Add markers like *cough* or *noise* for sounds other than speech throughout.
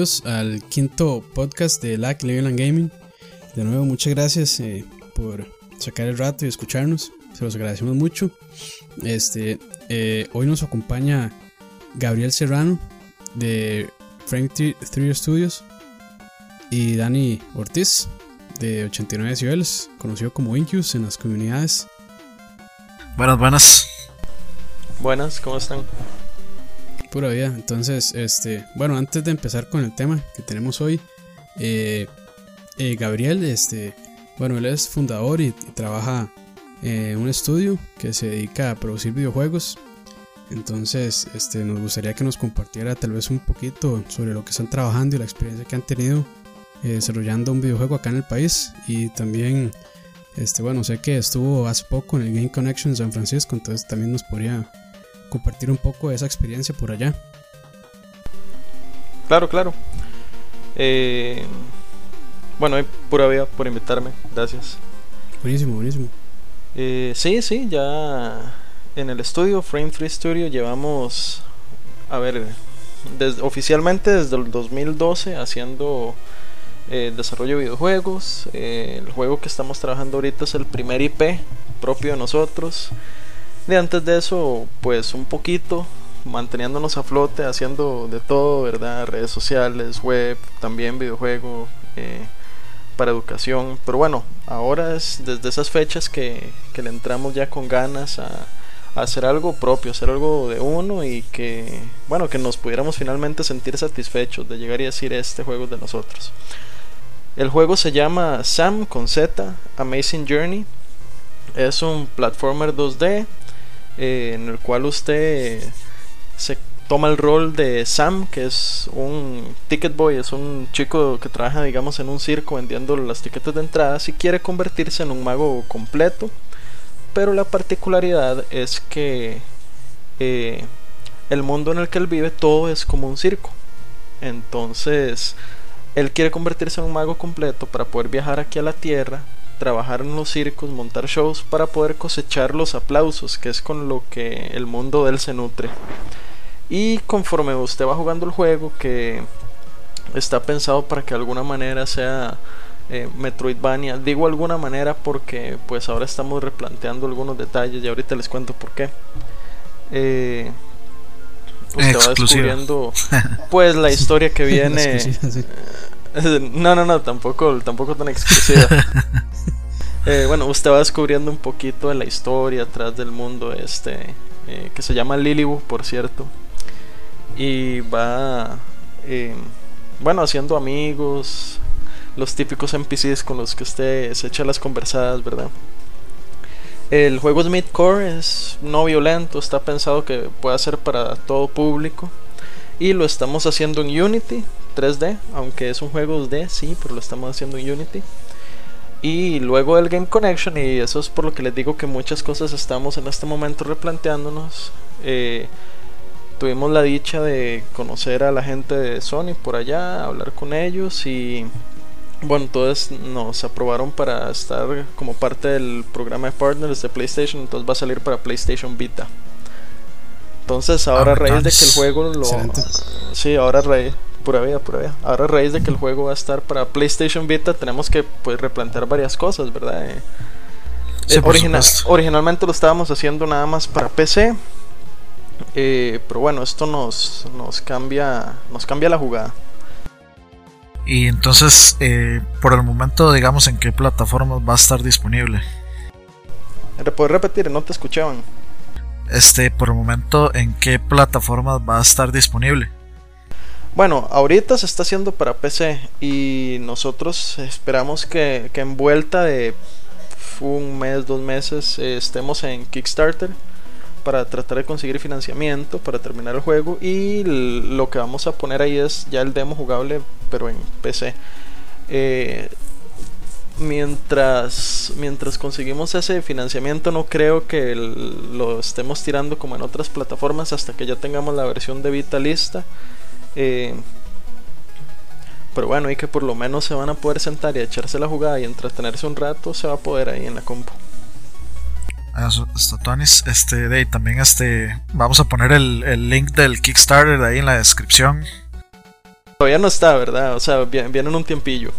bienvenidos al quinto podcast de LAC Cleveland Gaming. De nuevo, muchas gracias eh, por sacar el rato y escucharnos. Se los agradecemos mucho. Este, eh, hoy nos acompaña Gabriel Serrano de Frank 3 Studios y Dani Ortiz de 89 decibeles, conocido como Incus en las comunidades. Buenas, buenas. Buenas, ¿cómo están? Pura vida. Entonces, este, bueno, antes de empezar con el tema que tenemos hoy, eh, eh, Gabriel, este, bueno, él es fundador y, trabaja en un estudio que se dedica a producir videojuegos. Entonces, este, nos gustaría que nos compartiera tal vez un poquito sobre lo que están trabajando y la experiencia que han tenido eh, desarrollando un videojuego acá en el país. Y también, este, bueno, sé que estuvo hace poco en el Game Connection San Francisco, entonces también nos podría compartir un poco de esa experiencia por allá. Claro, claro. Eh, bueno, pura vida por invitarme, gracias. Buenísimo, buenísimo. Eh, sí, sí, ya en el estudio, Frame 3 Studio, llevamos, a ver, oficialmente desde el 2012 haciendo eh, desarrollo de videojuegos. Eh, el juego que estamos trabajando ahorita es el primer IP propio de nosotros. De antes de eso, pues un poquito manteniéndonos a flote, haciendo de todo, ¿verdad? Redes sociales, web, también videojuego, eh, para educación. Pero bueno, ahora es desde esas fechas que, que le entramos ya con ganas a, a, hacer algo propio, hacer algo de uno y que, bueno, que nos pudiéramos finalmente sentir satisfechos de llegar y decir este juego de nosotros. El juego se llama Sam con Z, Amazing Journey. Es un platformer 2D eh, en el cual usted se toma el rol de Sam, que es un ticket boy, es un chico que trabaja, digamos, en un circo vendiendo las tiquetes de entrada, si quiere convertirse en un mago completo. Pero la particularidad es que eh, el mundo en el que él vive todo es como un circo. Entonces, él quiere convertirse en un mago completo para poder viajar aquí a la Tierra, trabajar en los circos, montar shows para poder cosechar los aplausos, que es con lo que el mundo de él se nutre. Y conforme usted va jugando el juego, que está pensado para que de alguna manera sea eh, Metroidvania, digo alguna manera porque pues ahora estamos replanteando algunos detalles y ahorita les cuento por qué. Eh, usted va descubriendo *laughs* pues la historia que viene. *laughs* No, no, no, tampoco, tampoco tan exclusiva. *laughs* Eh, bueno, usted va descubriendo un poquito de la historia atrás del mundo este, eh, que se llama Lilibu, por cierto. Y va, eh, bueno, haciendo amigos, los típicos NPCs con los que usted se echa las conversadas, ¿verdad? El juego es midcore, es no violento, está pensado que pueda ser para todo público. Y lo estamos haciendo en Unity 3D, aunque es un juego 2D, sí, pero lo estamos haciendo en Unity. Y luego el Game Connection, y eso es por lo que les digo que muchas cosas estamos en este momento replanteándonos. Eh, tuvimos la dicha de conocer a la gente de Sony por allá, hablar con ellos y bueno, todos nos aprobaron para estar como parte del programa de partners de PlayStation, entonces va a salir para PlayStation Vita. Entonces ahora a raíz de que el juego lo... Sí, ahora a raíz, Pura vida, pura vida. Ahora a raíz de que el juego va a estar para PlayStation Vita, tenemos que pues replantear varias cosas, ¿verdad? Eh, eh, originalmente lo estábamos haciendo nada más para PC. Eh, pero bueno, esto nos, nos cambia nos cambia la jugada. Y entonces, por el momento, digamos, ¿en qué plataformas va a estar disponible? ¿Puedes repetir? No te escuchaban. Este, por el momento, ¿en qué plataformas va a estar disponible? Bueno, ahorita se está haciendo para PC y nosotros esperamos que, en vuelta de un mes, dos meses eh, estemos en Kickstarter para tratar de conseguir financiamiento para terminar el juego y lo que vamos a poner ahí es ya el demo jugable pero en PC. Eh, mientras, mientras conseguimos ese financiamiento no creo que lo estemos tirando como en otras plataformas hasta que ya tengamos la versión de Vita lista eh, pero bueno, y que por lo menos se van a poder sentar y echarse la jugada y entretenerse un rato, se va a poder ahí en la compu. Eso Este, de también este, vamos a poner el, link del Kickstarter ahí en la descripción. Todavía no está, ¿verdad? O sea, viene, en un tiempillo.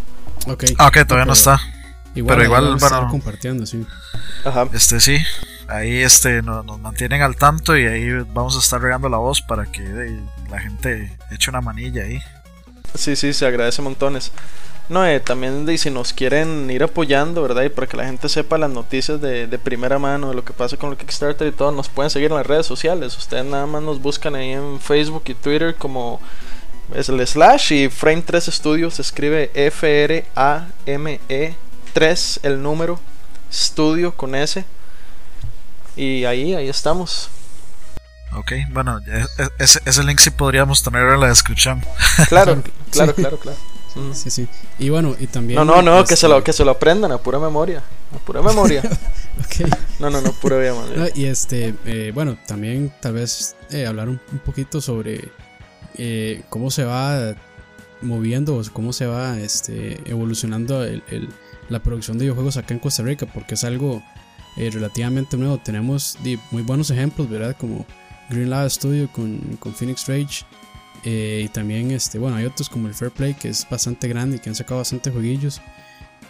Ok. Ah, ok, todavía no está. pero igual, bueno. compartiendo, sí. Ajá. Este sí. Ahí este, nos, mantienen al tanto y ahí vamos a estar regando la voz para que la gente eche una manilla ahí. Sí, sí, se agradece montones. No, eh, también de, si nos quieren ir apoyando, ¿verdad? Y para que la gente sepa las noticias de, de, primera mano de lo que pasa con el Kickstarter y todo, nos pueden seguir en las redes sociales. Ustedes nada más nos buscan ahí en Facebook y Twitter como es el slash y Frame 3 Studios se escribe F-R-A-M-E 3 el número, Studio con S. Y ahí, ahí estamos. Ok, bueno, ese, ese link sí podríamos tener en la descripción. *laughs* Claro, claro, claro, claro. Sí, sí. Y bueno, y también. No, no, no, que, se lo, este que se lo aprendan a pura memoria. A pura *laughs* memoria. No, no, no, pura memoria. *laughs* y este, eh, bueno, también tal vez eh, hablar un, poquito sobre eh, cómo se va moviendo, cómo se va este, evolucionando el, la producción de videojuegos acá en Costa Rica, porque es algo relativamente nuevo. Tenemos muy buenos ejemplos, ¿verdad? Como Green Lab Studio con, con Phoenix Rage. Eh, y también, este, bueno, hay otros como el Fair Play que es bastante grande y que han sacado bastante jueguillos.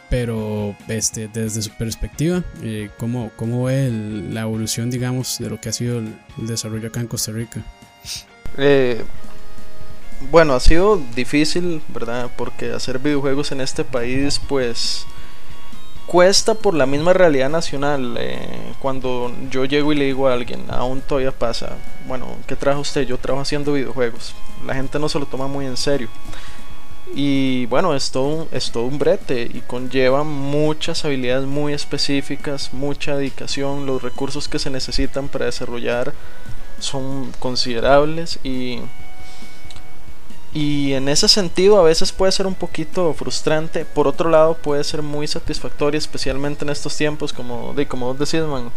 Pero este, desde su perspectiva, eh, ¿cómo, ¿cómo, ve la evolución, digamos, de lo que ha sido el, desarrollo acá en Costa Rica? Eh, bueno, ha sido difícil, ¿verdad? Porque hacer videojuegos en este país, pues cuesta por la misma realidad nacional. Eh, cuando yo llego y le digo a alguien, aún todavía pasa, bueno, ¿qué trajo usted? Yo trabajo haciendo videojuegos. La gente no se lo toma muy en serio. Y bueno, es todo, es todo un brete y conlleva muchas habilidades muy específicas, mucha dedicación, los recursos que se necesitan para desarrollar son considerables y y en ese sentido a veces puede ser un poquito frustrante, por otro lado puede ser muy satisfactorio, especialmente en estos tiempos, como, de, como vos decís, man,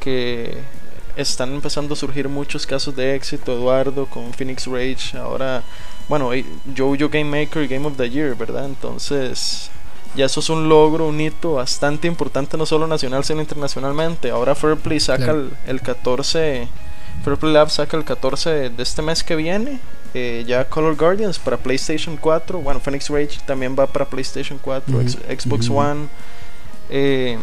que están empezando a surgir muchos casos de éxito, Eduardo con Phoenix Rage, ahora, bueno, Jojo Game Maker Game of the Year, ¿verdad? Entonces, ya eso es un logro, un hito bastante importante, no solo nacional, sino internacionalmente. Ahora Fairplay saca el, el 14, Fairplay Lab saca el 14 de este mes que viene eh, ya Color Guardians para PlayStation 4. Bueno, Phoenix Rage también va para PlayStation 4, Xbox One. Eh,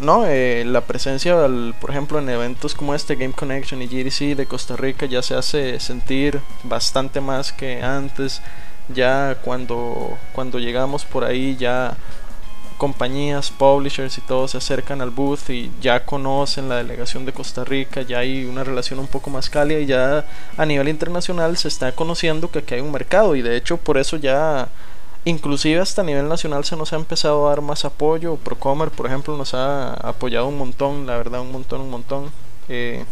no, eh, la presencia, por ejemplo, en eventos como este, Game Connection y GDC de Costa Rica ya se hace sentir bastante más que antes. Ya cuando, cuando llegamos por ahí ya compañías, publishers y todos se acercan al booth y ya conocen la delegación de Costa Rica, ya hay una relación un poco más cálida y ya a nivel internacional se está conociendo que aquí hay un mercado y de hecho por eso ya inclusive hasta a nivel nacional se nos ha empezado a dar más apoyo, Procomer por ejemplo nos ha apoyado un montón, la verdad un montón, un montón. Eh,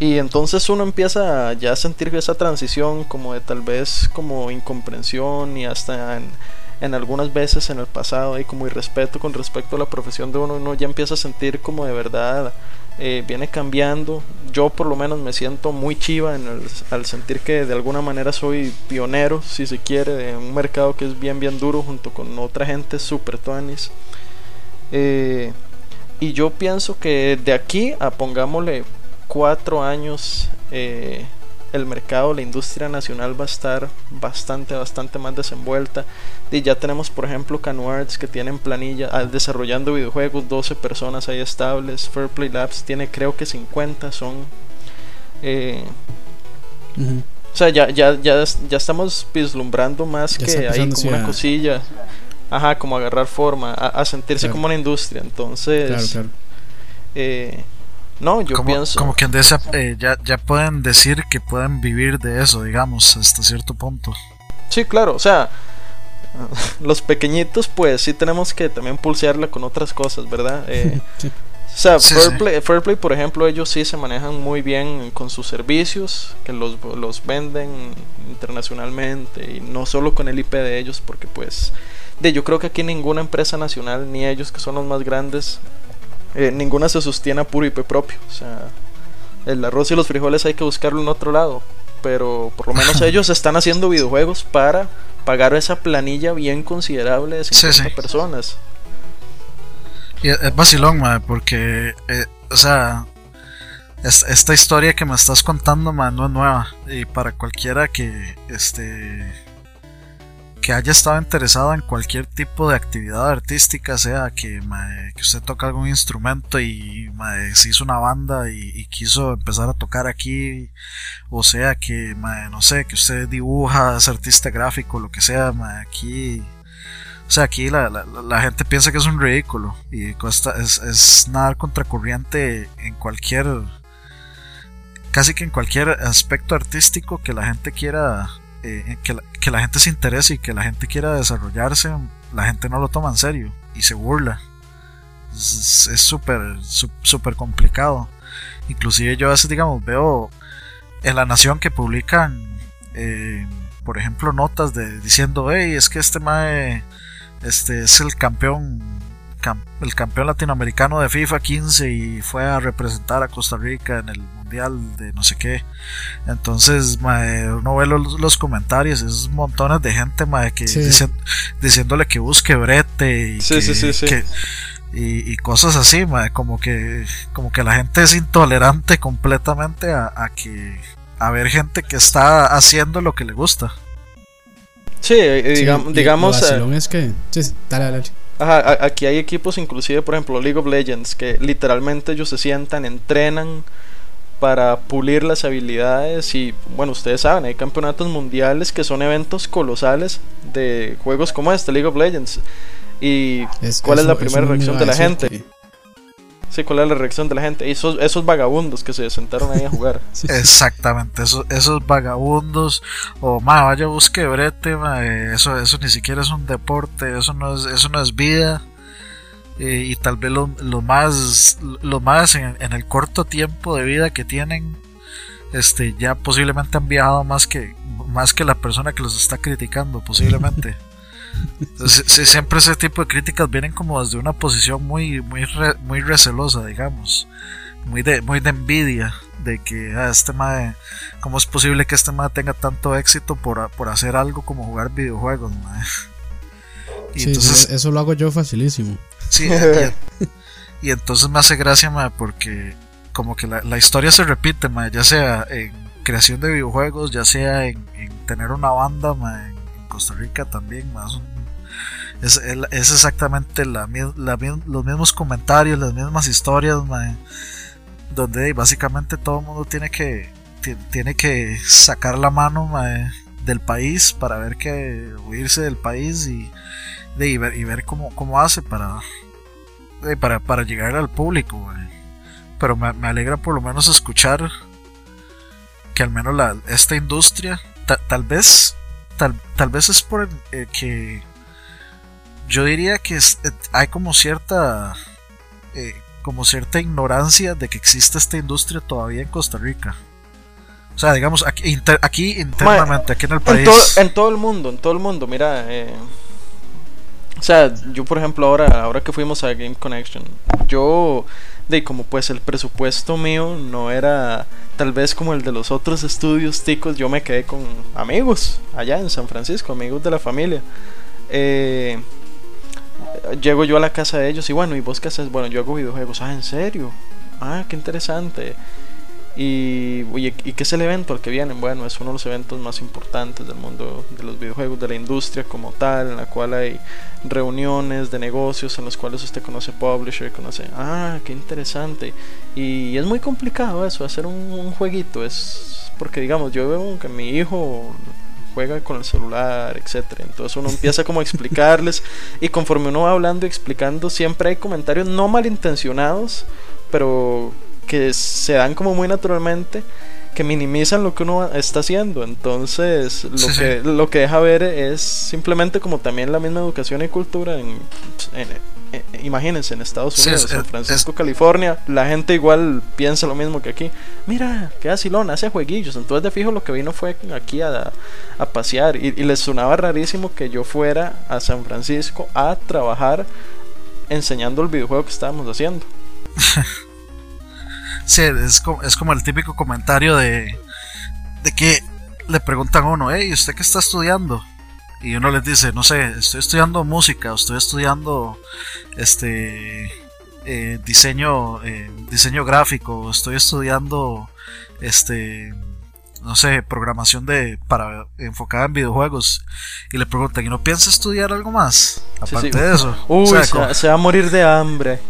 y entonces uno empieza ya a sentir esa transición como de tal vez como incomprensión y hasta en algunas veces en el pasado y como irrespeto con respecto a la profesión de uno, uno ya empieza a sentir como de verdad eh, viene cambiando. Yo por lo menos me siento muy chiva al sentir que de alguna manera soy pionero, si se quiere, de un mercado que es bien, bien duro junto con otra gente super tuanis. Eh, y yo pienso que de aquí a pongámosle cuatro años eh, el mercado, la industria nacional va a estar bastante, bastante más desenvuelta. Y ya tenemos, por ejemplo, Canuarts que tienen planilla ah, desarrollando videojuegos, 12 personas ahí estables. Fairplay Labs tiene creo que 50 son. Eh, o sea, ya, ya, ya, ya estamos vislumbrando más que hay como una cosilla. Ajá, como agarrar forma, a, sentirse como una industria. Entonces, claro, claro. Eh, no, yo como, pienso. Como dice, eh, ya, ya pueden decir que pueden vivir de eso, digamos, hasta cierto punto. Sí, claro, o sea, *laughs* los pequeñitos, pues sí tenemos que también pulsearla con otras cosas, ¿verdad? *laughs* Eh, o sea, Fairplay, por ejemplo, ellos sí se manejan muy bien con sus servicios, que los, los venden internacionalmente y no solo con el IP de ellos, porque pues de, yo creo que aquí ninguna empresa nacional, ni ellos que son los más grandes, eh, ninguna se sostiene a puro IP propio. O sea, el arroz y los frijoles hay que buscarlo en otro lado. Pero por lo menos *laughs* ellos están haciendo videojuegos para pagar esa planilla bien considerable de 50 personas. Y es vacilón, porque, eh, o sea, esta historia que me estás contando, man, no es nueva. Y para cualquiera que, este, que haya estado interesado en cualquier tipo de actividad artística, sea que, que usted toca algún instrumento y se hizo una banda y, quiso empezar a tocar aquí, o sea que, no sé, que usted dibuja, es artista gráfico, lo que sea, aquí o sea, aquí la, la, gente piensa que es un ridículo y es, es nadar contracorriente en cualquier, casi que en cualquier aspecto artístico que la gente quiera, eh, que, la, gente se interese y que la gente quiera desarrollarse, la gente no lo toma en serio y se burla. Es súper, súper complicado. Inclusive yo a veces, digamos, veo en La Nación que publican, eh, por ejemplo, notas de diciendo, hey, es que este mae este es el campeón el campeón latinoamericano de FIFA 15 y fue a representar a Costa Rica en el mundial de no sé qué. Entonces, uno ve los, comentarios, es montones de gente que diciéndole que busque brete y y, cosas así, como que como que la gente es intolerante completamente a, a que a ver gente que está haciendo lo que le gusta. Sí, eh, digamos... Lo eh, es que... Sí, dale, dale. Ajá, aquí hay equipos, inclusive, por ejemplo, League of Legends, que literalmente ellos se sientan, entrenan para pulir las habilidades y, bueno, ustedes saben, hay campeonatos mundiales que son eventos colosales de juegos como este, League of Legends. ¿Y cuál es la primera reacción de la gente? Sí, cuál es la reacción de la gente. Esos, esos vagabundos que se sentaron ahí a jugar. *laughs* Exactamente, esos, esos vagabundos. O, ma, vaya, busque brete, eso, eso ni siquiera es un deporte, eso no es, eso no es vida. Y tal vez lo, más, lo más en, el corto tiempo de vida que tienen, este, ya posiblemente han viajado más que, más que la persona que los está criticando, posiblemente. *laughs* siempre ese tipo de críticas vienen como desde una posición muy, muy, muy recelosa, digamos. Muy de, muy de envidia de que ah, este madre, ¿cómo es posible que este madre tenga tanto éxito por, por hacer algo como jugar videojuegos, Y entonces, eso lo hago yo facilísimo. Sí, y, entonces me hace gracia, madre, porque como que la, historia se repite, madre, ya sea en creación de videojuegos, ya sea en, tener una banda, madre, Costa Rica también, más es, es, exactamente la, los mismos comentarios, las mismas historias, donde básicamente todo el mundo tiene que, tiene que sacar la mano del país para ver que huirse del país y, de, ver, y ver cómo, cómo hace para, para, para, llegar al público. Pero me, me, alegra por lo menos escuchar que al menos la, esta industria, tal vez tal, vez es por eh, que yo diría que eh, hay como cierta eh, como cierta ignorancia de que existe esta industria todavía en Costa Rica. O sea, digamos, aquí, aquí internamente, aquí en el país. En todo, el mundo, en todo el mundo, mira. O sea, yo por ejemplo ahora, ahora que fuimos a Game Connection, yo, de como pues el presupuesto mío no era tal vez como el de los otros estudios ticos, yo me quedé con amigos allá en San Francisco, amigos de la familia. Eh, llego yo a la casa de ellos y bueno, ¿y vos qué haces? Bueno, yo hago videojuegos. Ah, ¿en serio? Ah, qué interesante. Y, oye, ¿y qué es el evento al que vienen? Bueno, es uno de los eventos más importantes del mundo de los videojuegos, de la industria como tal, en la cual hay reuniones de negocios en los cuales usted conoce publisher, conoce, ah, qué interesante. Y es muy complicado eso, hacer un, jueguito, es porque digamos, yo veo que mi hijo juega con el celular, etcétera. Entonces uno empieza como a explicarles y conforme uno va hablando y explicando, siempre hay comentarios no malintencionados, pero que se dan como muy naturalmente que minimizan lo que uno está haciendo. Entonces, lo, que, lo que deja ver es simplemente como también la misma educación y cultura en, imagínense, en Estados Unidos, San Francisco, California, la gente igual piensa lo mismo que aquí. Mira, qué asilón, hace jueguillos. Entonces, de fijo, lo que vino fue aquí a, a pasear. Y, y les sonaba rarísimo que yo fuera a San Francisco a trabajar enseñando el videojuego que estábamos haciendo. *laughs* Sí, es como, es como el típico comentario de, de que le preguntan a uno, hey, ¿usted qué está estudiando? Y uno les dice, no sé, estoy estudiando música, estoy estudiando este eh, diseño, eh, diseño gráfico, estoy estudiando este no sé, programación de para enfocada en videojuegos y le preguntan, ¿y no piensa estudiar algo más? Aparte de eso. Uy, se, va a morir de hambre.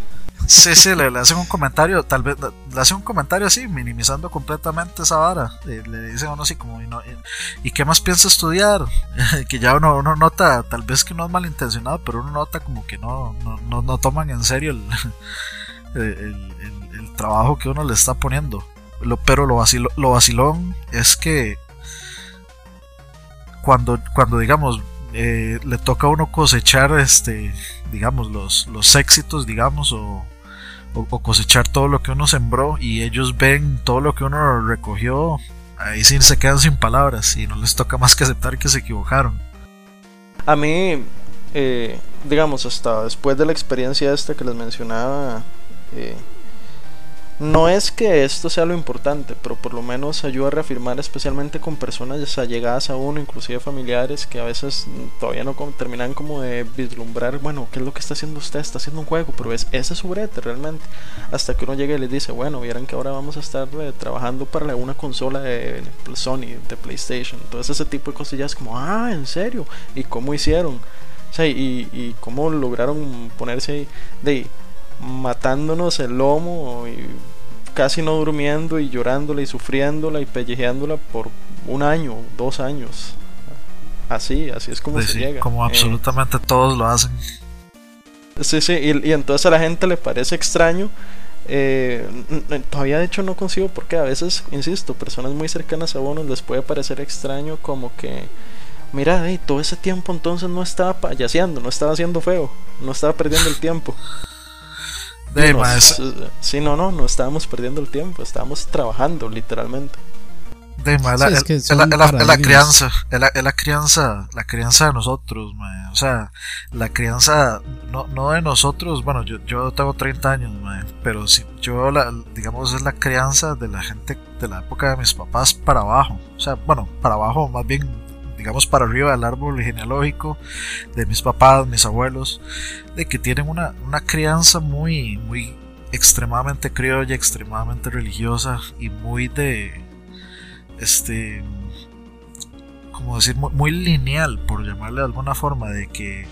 Sí, sí, le, hacen un comentario, tal vez le hacen un comentario así, minimizando completamente esa vara. Le, dicen a uno así como, ¿y, qué más piensa estudiar? *laughs* que ya uno, uno, nota, tal vez que no es malintencionado, pero uno nota como que no, no, no, toman en serio *laughs* el, trabajo que uno le está poniendo. Lo, pero lo, lo vacilón es que cuando, cuando digamos, eh, le toca a uno cosechar, este, digamos, los, los éxitos, digamos, o, cosechar todo lo que uno sembró y ellos ven todo lo que uno recogió, ahí sí se quedan sin palabras y no les toca más que aceptar que se equivocaron. A mí, eh, digamos, hasta después de la experiencia esta que les mencionaba, eh, no es que esto sea lo importante, pero por lo menos ayuda a reafirmar especialmente con personas allegadas a uno, inclusive familiares, que a veces todavía no terminan como de vislumbrar, bueno, ¿qué es lo que está haciendo usted? Está haciendo un juego, pero es, ese es su brete realmente. Hasta que uno llega y les dice, bueno, vieran que ahora vamos a estar eh, trabajando para una consola de Sony, de PlayStation. Entonces ese tipo de cosillas como, ah, ¿en serio? ¿Y cómo hicieron? O sea, y, cómo lograron ponerse de matándonos el lomo y casi no durmiendo y llorándola y sufriéndola y pellejeándola por un año, dos años. Así, así es como se llega. Como eh, absolutamente todos lo hacen. Sí, sí, y, entonces a la gente le parece extraño. Eh, todavía de hecho no consigo porque a veces, insisto, personas muy cercanas a uno les puede parecer extraño como que, mira, todo ese tiempo entonces no estaba payaseando, no estaba haciendo feo, no estaba perdiendo el tiempo. De sí, no, no, no estábamos perdiendo el tiempo, estábamos trabajando literalmente. De es, la, crianza, es la, crianza, la crianza de nosotros, o sea, la crianza no, no de nosotros, bueno, yo, yo tengo 30 años, pero si yo, la, digamos, es la crianza de la gente de la época de mis papás para abajo, o sea, bueno, para abajo, más bien digamos para arriba del árbol genealógico de mis papás, mis abuelos, de que tienen una, una crianza muy, muy extremadamente criolla, extremadamente religiosa y muy de, este, como decir, muy, lineal, por llamarle de alguna forma, de que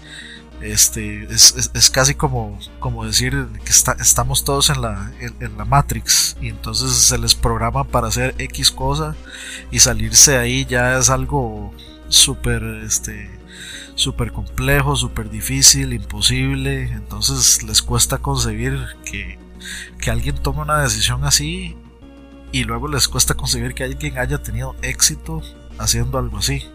este es, es, casi como, como decir que estamos todos en la, en, la Matrix y entonces se les programa para hacer X cosa y salirse de ahí ya es algo súper este súper complejo, súper difícil, imposible, entonces les cuesta concebir que, que alguien tome una decisión así y luego les cuesta concebir que alguien haya tenido éxito haciendo algo así.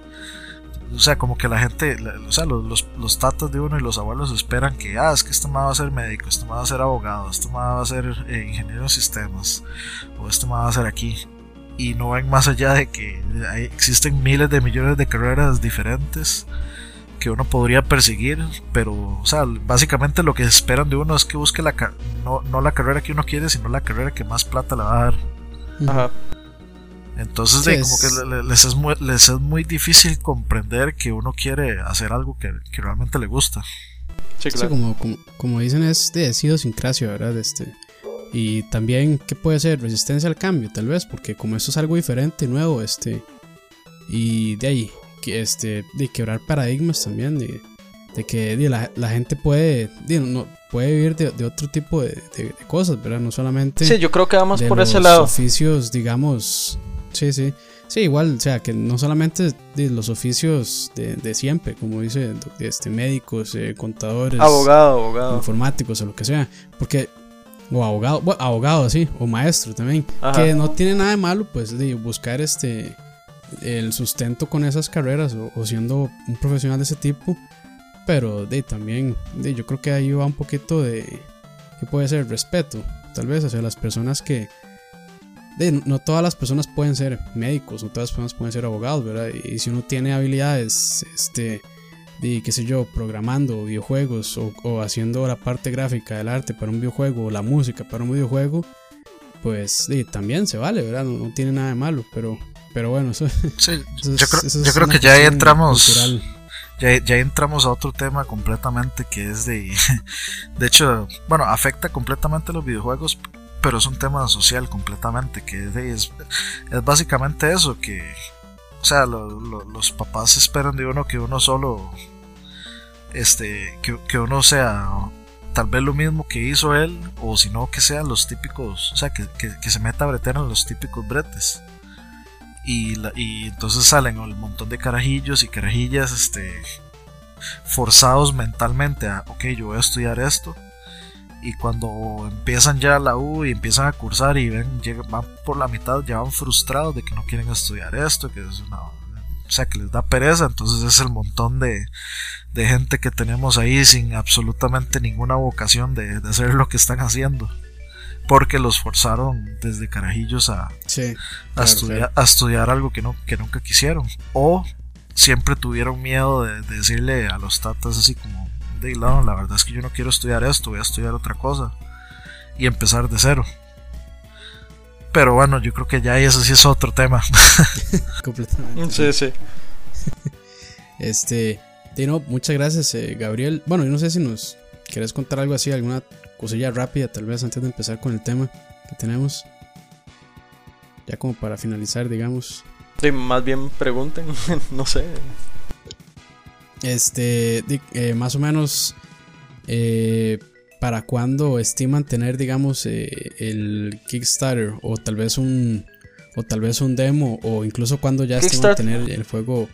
O sea, como que la gente, o sea, los, los, tatas de uno y los abuelos esperan que, ah, es que este va a ser médico, este va a ser abogado, este va a ser eh, ingeniero de sistemas, o este va a ser aquí y no ven más allá de que existen miles de millones de carreras diferentes que uno podría perseguir, pero, o sea, básicamente lo que esperan de uno es que busque la no, no la carrera que uno quiere, sino la carrera que más plata le va a dar. Ajá. Entonces, como que les es, muy, les es muy difícil comprender que uno quiere hacer algo que, realmente le gusta. Sí, claro. como, como, como, dicen, es de idiosincrasia, ¿verdad? Este, y también, ¿qué puede ser? Resistencia al cambio, tal vez, porque como esto es algo diferente, nuevo, este. Y de ahí, que este, de quebrar paradigmas también, de, de que la, la, gente puede, no, puede vivir de, otro tipo de, cosas, ¿verdad? No solamente. Sí, yo creo que vamos por ese lado. oficios, digamos. Sí, sí. Sí, igual, o sea, que no solamente de los oficios de, siempre, como dice este, médicos, eh, contadores, abogado, abogado, informáticos o lo que sea, porque o abogado, bueno, abogado, sí, o maestro también, que no tiene nada de malo, pues, de buscar este el sustento con esas carreras o, siendo un profesional de ese tipo, pero de también, de, yo creo que ahí va un poquito de, que puede ser respeto, tal vez hacia las personas que, de, no todas las personas pueden ser médicos, no todas las personas pueden ser abogados, ¿verdad? Y si uno tiene habilidades, este, de, qué sé yo, programando videojuegos o, haciendo la parte gráfica del arte para un videojuego o la música para un videojuego, pues también se vale, ¿verdad? No, tiene nada de malo, pero, pero bueno, eso, yo creo, que ya ahí entramos. ya, ya entramos a otro tema completamente que es de... *laughs* De hecho, bueno, afecta completamente los videojuegos, pero es un tema social completamente, que es, es básicamente eso, que... O sea, los papás esperan de uno que uno solo... Este, que, que uno sea tal vez lo mismo que hizo él, o si no, que sean los típicos, o sea, que, que, se meta a bretear en los típicos bretes. Y, y entonces salen un montón de carajillos y carajillas este, forzados mentalmente a, ok, yo voy a estudiar esto. Y cuando empiezan ya la U y empiezan a cursar y ven, llegan, van por la mitad, ya van frustrados de que no quieren estudiar esto, que es una, o sea, que les da pereza, entonces es el montón de, de gente que tenemos ahí sin absolutamente ninguna vocación de, hacer lo que están haciendo. Porque los forzaron desde carajillos a, a, estudiar, a estudiar algo que, no, que nunca quisieron. O siempre tuvieron miedo de, decirle a los tatas así como, de lado, la verdad es que yo no quiero estudiar esto, voy a estudiar otra cosa. Y empezar de cero. Pero bueno, yo creo que ya eso sí es otro tema. *laughs* Completamente. Sí, sí. Este, Dino, muchas gracias, eh, Gabriel. Bueno, yo no sé si nos querés contar algo así, alguna cosilla rápida, tal vez antes de empezar con el tema que tenemos. Ya como para finalizar, digamos. Sí, más bien pregunten, *laughs* no sé. Este, eh, más o menos, eh, ¿para cuándo estiman tener, digamos, el Kickstarter o tal vez un o tal vez un demo o incluso cuando ya estiman tener el juego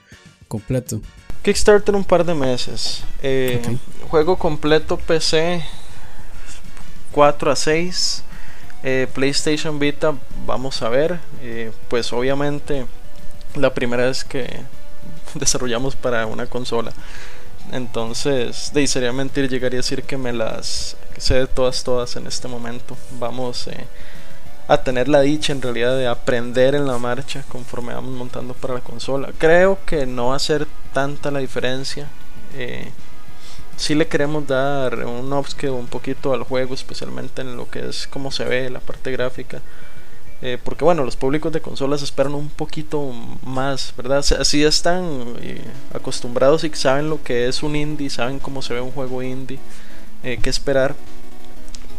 completo? Kickstarter un par de meses. Eh, juego completo PC 4 a 6. Eh, PlayStation Vita, vamos a ver. Eh, pues obviamente la primera vez que *laughs* desarrollamos para una consola. Entonces, de sería mentir llegaría a decir que me las sé de todas, todas en este momento. Vamos a tener la dicha en realidad de aprender en la marcha conforme vamos montando para la consola. Creo que no va a ser tanta la diferencia. Eh, si le queremos dar un upscale un poquito al juego, especialmente en lo que es cómo se ve, la parte gráfica. Eh, porque bueno, los públicos de consolas esperan un poquito más, ¿verdad? Así están eh, acostumbrados y saben lo que es un indie, saben cómo se ve un juego indie, qué esperar.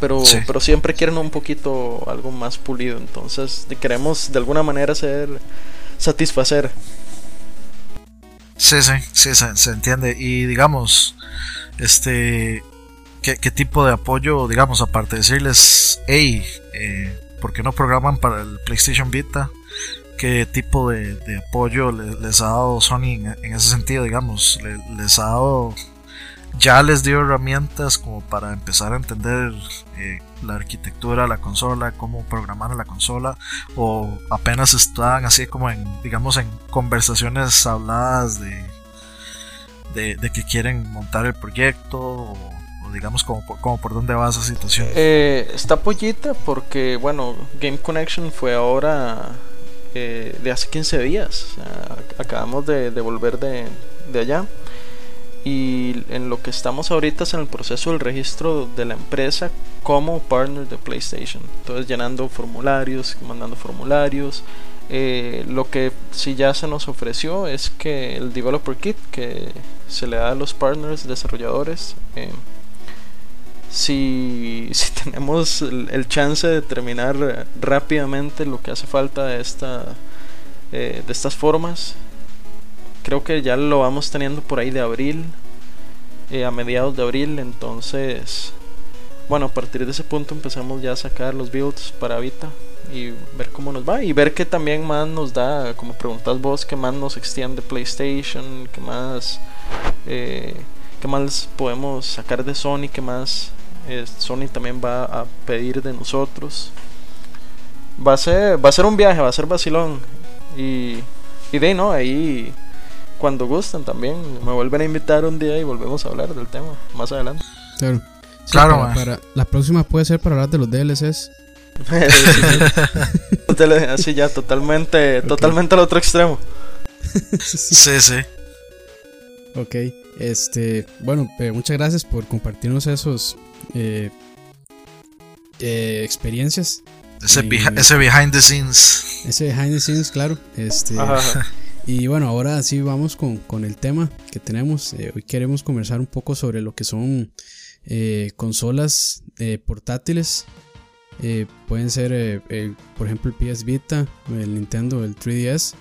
Pero, pero siempre quieren un poquito algo más pulido. Entonces queremos de alguna manera ser satisfacer Sí, sí, sí, se, entiende. Y digamos, este, ¿qué, tipo de apoyo, digamos, aparte de decirles, hey, eh, ¿por qué no programan para el PlayStation Vita? ¿Qué tipo de, apoyo les, ha dado Sony en, ese sentido, digamos? ¿Les ha dado ya les dio herramientas como para empezar a entender eh, la arquitectura de la consola, cómo programar la consola, o apenas están así como en, digamos, en conversaciones habladas de, de, que quieren montar el proyecto, o, digamos como, como, por dónde va esa situación. Eh, está pollita porque, bueno, Game Connection fue ahora eh, de hace 15 días, acabamos de, de volver de, de allá y en lo que estamos ahorita es en el proceso del registro de la empresa como partner de PlayStation. Entonces llenando formularios, mandando formularios. Eh, lo que sí ya se nos ofreció es que el Developer Kit que se le da a los partners desarrolladores, eh, si, *laughs* si, tenemos el, chance de terminar rápidamente lo que hace falta de, esta, eh, de estas formas, creo que ya lo vamos teniendo por ahí de abril, eh, a mediados de abril, entonces, bueno, a partir de ese punto empezamos ya a sacar los builds para Vita y ver cómo nos va y ver qué también más nos da, como preguntas vos, qué más nos extiende PlayStation, qué más, eh, qué más podemos sacar de Sony, qué más eh, Sony también va a pedir de nosotros. Va a ser, va a ser un viaje, va a ser vacilón y, y de no, ahí cuando gusten también. Me vuelven a invitar un día y volvemos a hablar del tema más adelante. Claro. claro, para, la próxima puede ser para hablar de los DLCs. *laughs* Así ya, totalmente, *laughs* totalmente al otro extremo. sí, sí. Ok, este, bueno, eh, muchas gracias por compartirnos esos eh, eh, experiencias. Ese, ese behind the scenes. Ese behind the scenes, claro. Este, Y bueno, ahora sí vamos con, con el tema que tenemos. Eh, hoy queremos conversar un poco sobre lo que son eh, consolas eh, portátiles. pueden ser, por ejemplo, el PS Vita, el Nintendo, el 3DS.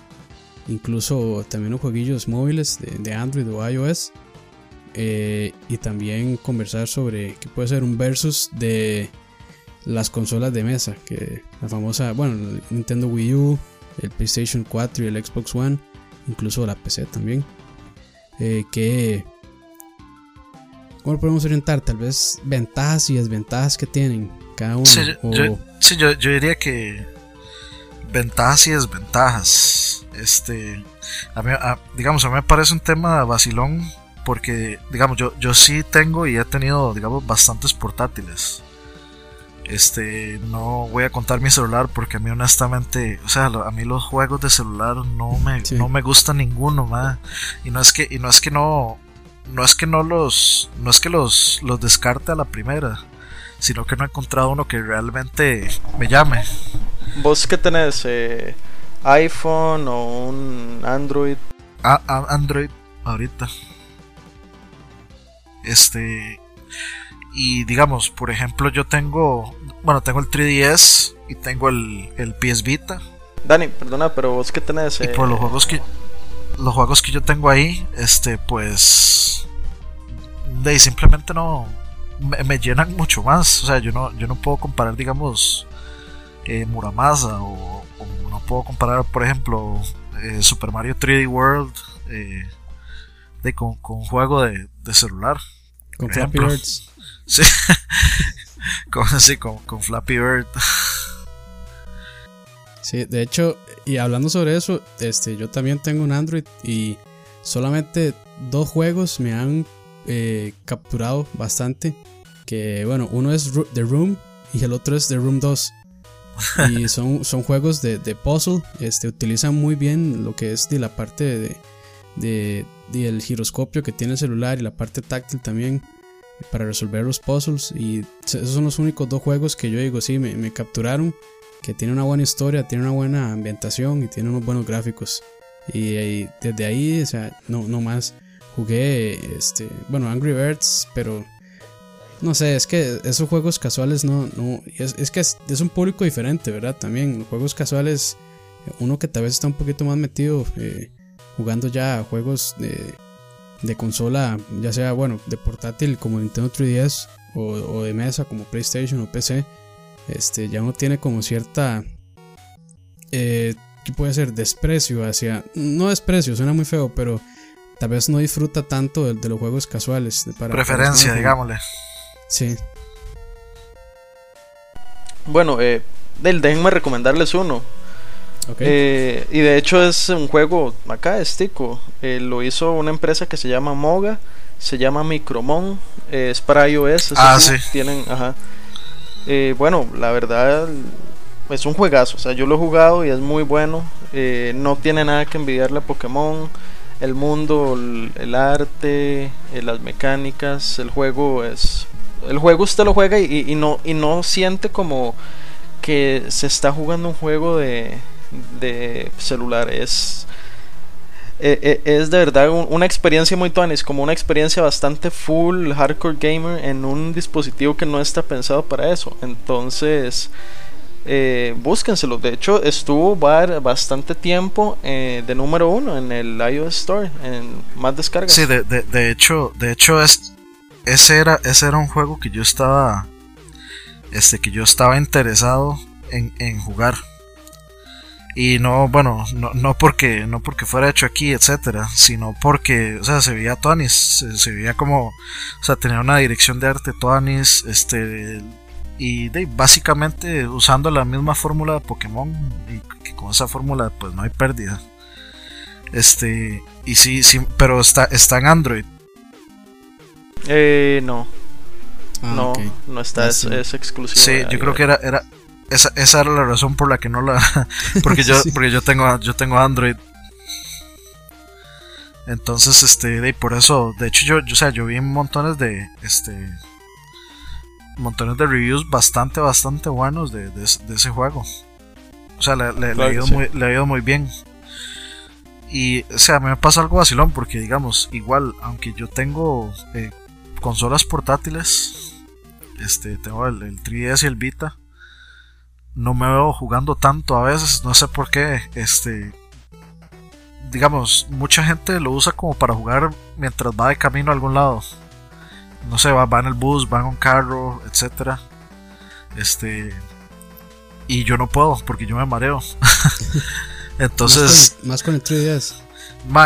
Incluso también los jueguillos móviles de, Android o iOS. y también conversar sobre qué puede ser un versus de las consolas de mesa. Que la famosa, bueno, Nintendo Wii U, el PlayStation 4 y el Xbox One incluso la PC también. Eh, que, ¿Cómo podemos orientar? Tal vez ventajas y desventajas que tienen cada uno. Sí, yo, yo, diría que ventajas y desventajas. Este, a digamos, a mí me parece un tema vacilón porque, digamos, yo, yo sí tengo y he tenido, digamos, bastantes portátiles. Este, no voy a contar mi celular porque a mí honestamente, o sea, a mí los juegos de celular no me, no me gusta ninguno, ma. Y no es que, y no es que no, no es que no los, no es que los, los descarte a la primera, sino que no he encontrado uno que realmente me llame. ¿Vos qué tenés? Eh, ¿iPhone o un Android? Ah, Android ahorita. Este, y digamos, por ejemplo, yo tengo, bueno, tengo el 3DS y tengo el, el PS Vita. Dani, perdona, pero vos qué tenés. Y por los eh, juegos que los juegos que yo tengo ahí, este, pues, de simplemente no me, llenan mucho más. O sea, yo no, yo no puedo comparar, digamos, eh, Muramasa o, no puedo comparar, por ejemplo, eh, Super Mario 3D World de, con, con un juego de, de celular. Con Flappy Birds. Sí. con, sí, con, con Flappy Bird. *laughs* Sí, de hecho, y hablando sobre eso, este, yo también tengo un Android y solamente dos juegos me han eh, capturado bastante. Que bueno, uno es The Room y el otro es The Room 2. Y *laughs* son, son juegos de, de, puzzle. Este, utilizan muy bien lo que es de la parte de, de, de, el giroscopio que tiene el celular y la parte táctil también para resolver los puzzles. Y esos son los únicos dos juegos que yo digo, sí, me, capturaron. Que tiene una buena historia, tiene una buena ambientación y tiene unos buenos gráficos. Y, desde ahí, o sea, no, no más jugué, este, bueno, Angry Birds, pero no sé, es que esos juegos casuales no, no, es, que es, un público diferente, ¿verdad? También, juegos casuales, uno que tal vez está un poquito más metido eh, jugando ya juegos de, de consola, ya sea, bueno, de portátil como Nintendo 3DS o, de mesa como PlayStation o PC, este, ya no tiene como cierta, eh, ¿qué puede ser? Desprecio hacia, no desprecio, suena muy feo, pero tal vez no disfruta tanto de, los juegos casuales. Para, Preferencia, digámosle. Sí. Bueno, eh, déjenme recomendarles uno. Eh, y de hecho es un juego acá es tico. Eh, lo hizo una empresa que se llama Moga. Se llama Micromon. Eh, es para iOS. Ah, sí. Tienen, ajá. bueno, la verdad es un juegazo. O sea, yo lo he jugado y es muy bueno. no tiene nada que envidiarle a Pokémon. El mundo, el, arte, las mecánicas. El juego es. El juego usted lo juega y, y no, y no siente como que se está jugando un juego de, de celular. Es, eh, eh, es de verdad una experiencia muy es como una experiencia bastante full hardcore gamer en un dispositivo que no está pensado para eso. Entonces, eh, búsquenselo. De hecho, estuvo bastante tiempo eh, de número uno en el iOS Store, en más descargas. Sí, de, de, hecho, de hecho es, ese era, ese era un juego que yo estaba, este, que yo estaba interesado en, en jugar y no bueno no, no porque no porque fuera hecho aquí etcétera sino porque o sea se veía Tonis se, veía como o sea tenía una dirección de arte Tonis este y de, básicamente usando la misma fórmula de Pokémon y que con esa fórmula pues no hay pérdida. Este y sí sí pero está está en Android. Eh no. Ah, no no está es, es exclusivo sí yo creo que era era esa, esa era la razón por la que no la. *laughs* Porque yo, *laughs* porque yo tengo yo tengo Android. Entonces, este, de, por eso, de hecho, yo, yo, o sea, yo vi montones de, este, montones de reviews bastante, bastante buenos de, de, ese juego. O sea, le, le, ha ido muy, le, ha ido muy, bien. Y, o sea, a mí me pasa algo vacilón porque, digamos, igual, aunque yo tengo eh, consolas portátiles, este, tengo el, el 3DS y el Vita, no me veo jugando tanto a veces, no sé por qué, este, digamos, mucha gente lo usa como para jugar mientras va de camino a algún lado. No sé, va, va en el bus, va en un carro, etcétera. Este, y yo no puedo porque yo me mareo. *laughs* Entonces. Más con, el 3DS.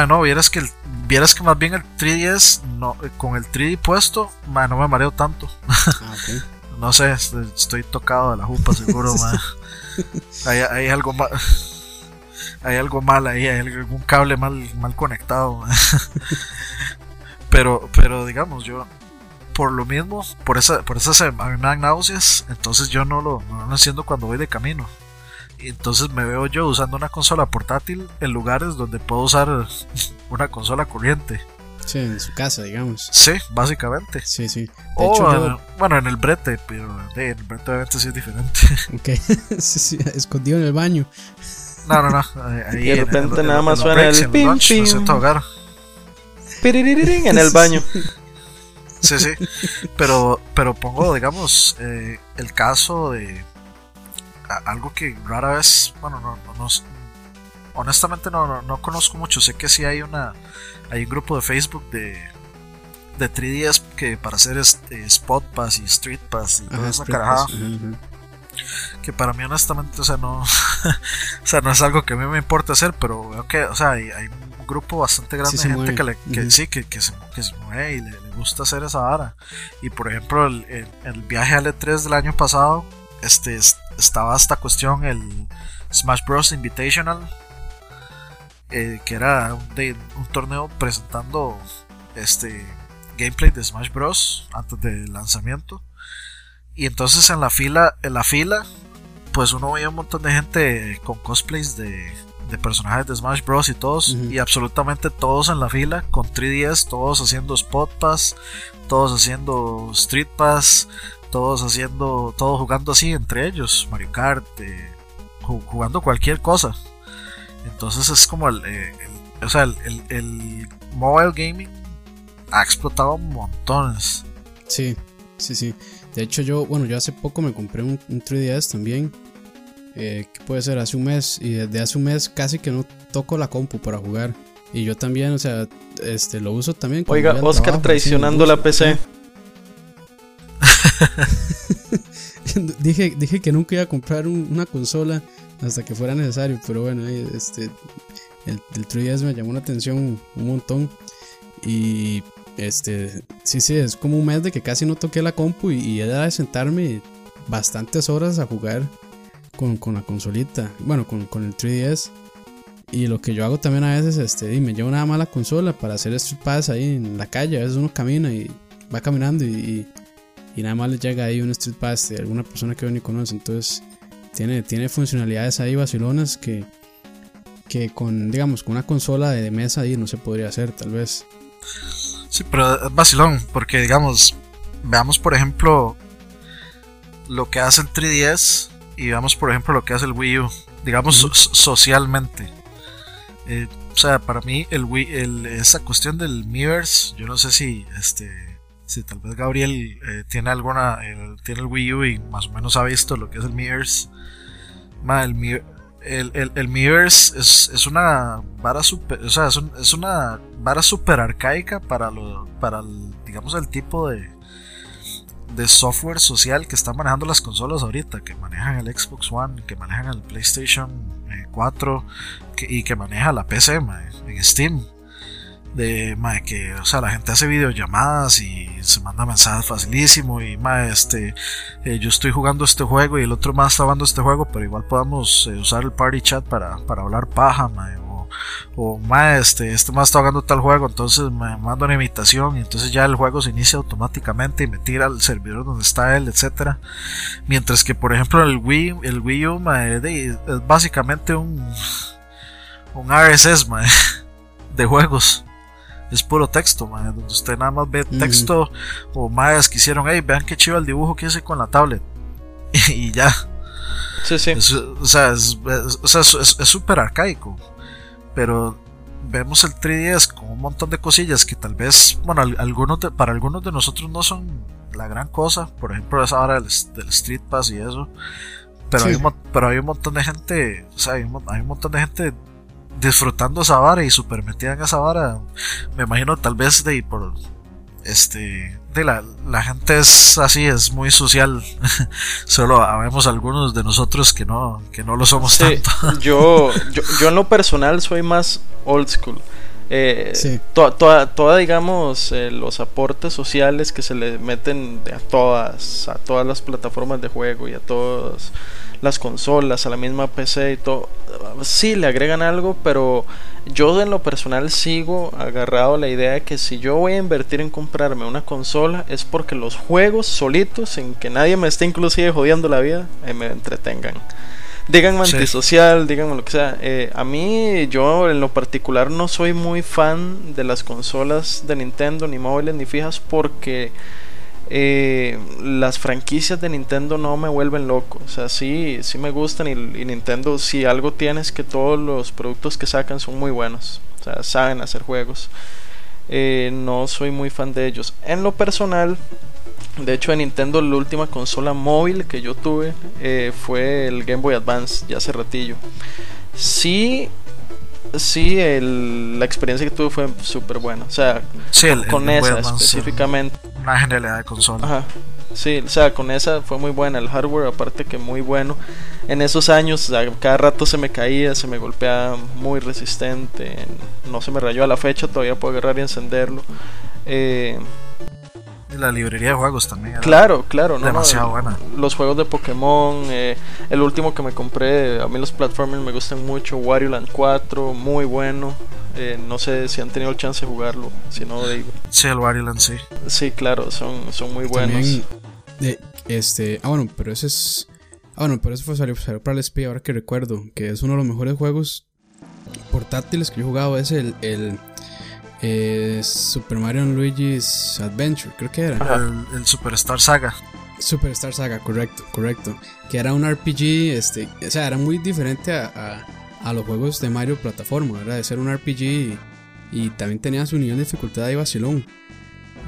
no, vieras que, vieras que más bien el 3DS, no, con el 3D puesto, no me mareo tanto. Ah, *laughs* no sé, estoy, tocado de la jupa, seguro, *laughs* Hay, hay, algo mal. *laughs* Hay algo mal ahí, hay algún cable mal, mal conectado. *laughs* pero, pero digamos, yo por lo mismo, por esa, por esas a mí me dan náuseas, entonces yo no lo, no lo enciendo cuando voy de camino. Y entonces me veo yo usando una consola portátil en lugares donde puedo usar una consola corriente. Sí, en su casa, digamos. Sí, básicamente. Sí, sí. De hecho, bueno, en el brete, pero en el brete obviamente sí es diferente. *laughs* Ok, *laughs* sí, sí, escondido en el baño. No, no, no. Ahí, de repente nada más suena el pim, pim. En el *laughs* baño. Sí, sí. Pero, pero pongo, digamos, eh, el caso de algo que rara vez, bueno, no, no, honestamente no, no, conozco mucho. Sé que sí hay una, hay un grupo de Facebook de, de 3DS que para hacer este, Spot Pass y Street Pass y toda esa carajada. Que para mí honestamente, o sea, no, *laughs* o sea, no es algo que a mí me importa hacer, pero veo que, o sea, hay, un grupo bastante grande de gente que, le, que sí, que, que, se, que se mueve y le, gusta hacer esa vara. Y por ejemplo, el, el, viaje al E3 del año pasado, este, estaba esta cuestión, el Smash Bros. Invitational, eh, que era un, un, torneo presentando este gameplay de Smash Bros. antes del lanzamiento. Y entonces en la fila, en la fila, pues uno veía un montón de gente con cosplays de, de personajes de Smash Bros. y todos, y absolutamente todos en la fila, con 3DS, todos haciendo Spot Pass, todos haciendo Street Pass, todos haciendo, todos jugando así entre ellos, Mario Kart, eh, jugando cualquier cosa. Entonces es como el, eh, o sea, el, el, mobile gaming ha explotado montones. Sí, sí, sí. De hecho yo, bueno, yo hace poco me compré un, 3DS también. Eh, que puede ser hace un mes. Y desde hace un mes casi que no toco la compu para jugar. Y yo también, o sea, este lo uso también. Oiga, Oscar traicionando la PC. *laughs* dije, dije que nunca iba a comprar una consola hasta que fuera necesario, pero bueno, este, el, el 3DS me llamó la atención un montón. Y este, sí, sí, es como un mes de que casi no toqué la compu y, era de sentarme bastantes horas a jugar con, la consolita, bueno, con, con, el 3DS. Y lo que yo hago también a veces, este, y me llevo nada más la consola para hacer Street Pass ahí en la calle. A veces uno camina y va caminando y, y nada más le llega ahí un Street Pass de alguna persona que uno ni conoce. Entonces, tiene, tiene funcionalidades ahí vacilonas que, que con, digamos, con una consola de mesa ahí no se podría hacer, tal vez. Sí, pero es vacilón, porque digamos, veamos por ejemplo lo que hace el 3DS y veamos por ejemplo lo que hace el Wii U, digamos socialmente. Eh, o sea, para mí el Wii, el, esa cuestión del Miiverse, yo no sé si este si tal vez Gabriel eh, tiene alguna, tiene el Wii U y más o menos ha visto lo que es el Miiverse. El, el, el, Miiverse es, es, una vara super, o sea, es, una vara super arcaica para lo, para el, digamos el tipo de, de software social que están manejando las consolas ahorita, que manejan el Xbox One, que manejan el PlayStation 4 eh, y que maneja la PC en Steam de que o sea la gente hace videollamadas y se manda mensajes facilísimo y ma, este eh, yo estoy jugando este juego y el otro más está jugando este juego pero igual podamos eh, usar el party chat para, para hablar paja o, o ma, este este más está jugando tal juego entonces me manda una invitación y entonces ya el juego se inicia automáticamente y me tira al servidor donde está él etcétera. Mientras que por ejemplo el Wii el Wii U es básicamente un un RSS *laughs* de juegos es puro texto, donde usted nada más ve texto o más que hicieron, hey, vean qué chido el dibujo que hice con la tablet. *laughs* y ya. Sí, sí. o sea, es súper arcaico. Pero vemos el 3DS con un montón de cosillas que tal vez, bueno, algunos para algunos de nosotros no son la gran cosa, por ejemplo esa hora del, Street Pass y eso, pero, hay un, pero hay un montón de gente, o sea, hay un, hay un montón de gente disfrutando esa vara y super metida en esa vara. Me imagino tal vez de por este de la, la gente es así, es muy social. *laughs* Solo habemos algunos de nosotros que no, que no lo somos tanto. *laughs* yo, yo, yo en lo personal soy más old school. Eh, toda, digamos, eh, los aportes sociales que se le meten a todas, a todas las plataformas de juego y a todas las consolas, a la misma PC y todo, sí le agregan algo, pero yo en lo personal sigo agarrado a la idea de que si yo voy a invertir en comprarme una consola es porque los juegos solitos, en que nadie me esté inclusive jodiendo la vida, eh, me entretengan. Díganme antisocial, díganme lo que sea. Eh, a mí, yo en lo particular no soy muy fan de las consolas de Nintendo, ni móviles, ni fijas, porque eh, las franquicias de Nintendo no me vuelven loco. O sea, sí, sí me gustan y, Nintendo, si algo tiene es que todos los productos que sacan son muy buenos. O sea, saben hacer juegos. Eh, no soy muy fan de ellos. En lo personal, de hecho, en Nintendo la última consola móvil que yo tuve eh, fue el Game Boy Advance, ya hace ratillo. Sí, sí, la experiencia que tuve fue súper buena. O sea, con esa específicamente. Una genialidad de consola. Ajá. Sí, o sea, con esa fue muy buena. El hardware, aparte que muy bueno. En esos años, cada rato se me caía, se me golpeaba muy resistente. No se me rayó a la fecha, todavía puedo agarrar y encenderlo. Eh, la librería de juegos también. claro, claro. No, demasiado buena. Los juegos de Pokémon. Eh, el último que me compré, a mí los platformers me gustan mucho. Wario Land 4, muy bueno. Eh, no sé si han tenido el chance de jugarlo. Si no, digo. Sí, el Wario Land, sí. Sí, claro, son, son muy buenos. este, ah, bueno, pero ese es. Ah, bueno, pero eso fue salió, para el SP, ahora que recuerdo. Que es uno de los mejores juegos portátiles que yo he jugado. Es el, el eh, Super Mario Luigi's Adventure, creo que era. El, Superstar Saga. Superstar Saga, correcto, correcto. Que era un RPG, este, o sea, era muy diferente a, a, los juegos de Mario plataforma, ¿verdad? De ser un RPG y, y también tenía su nivel de dificultad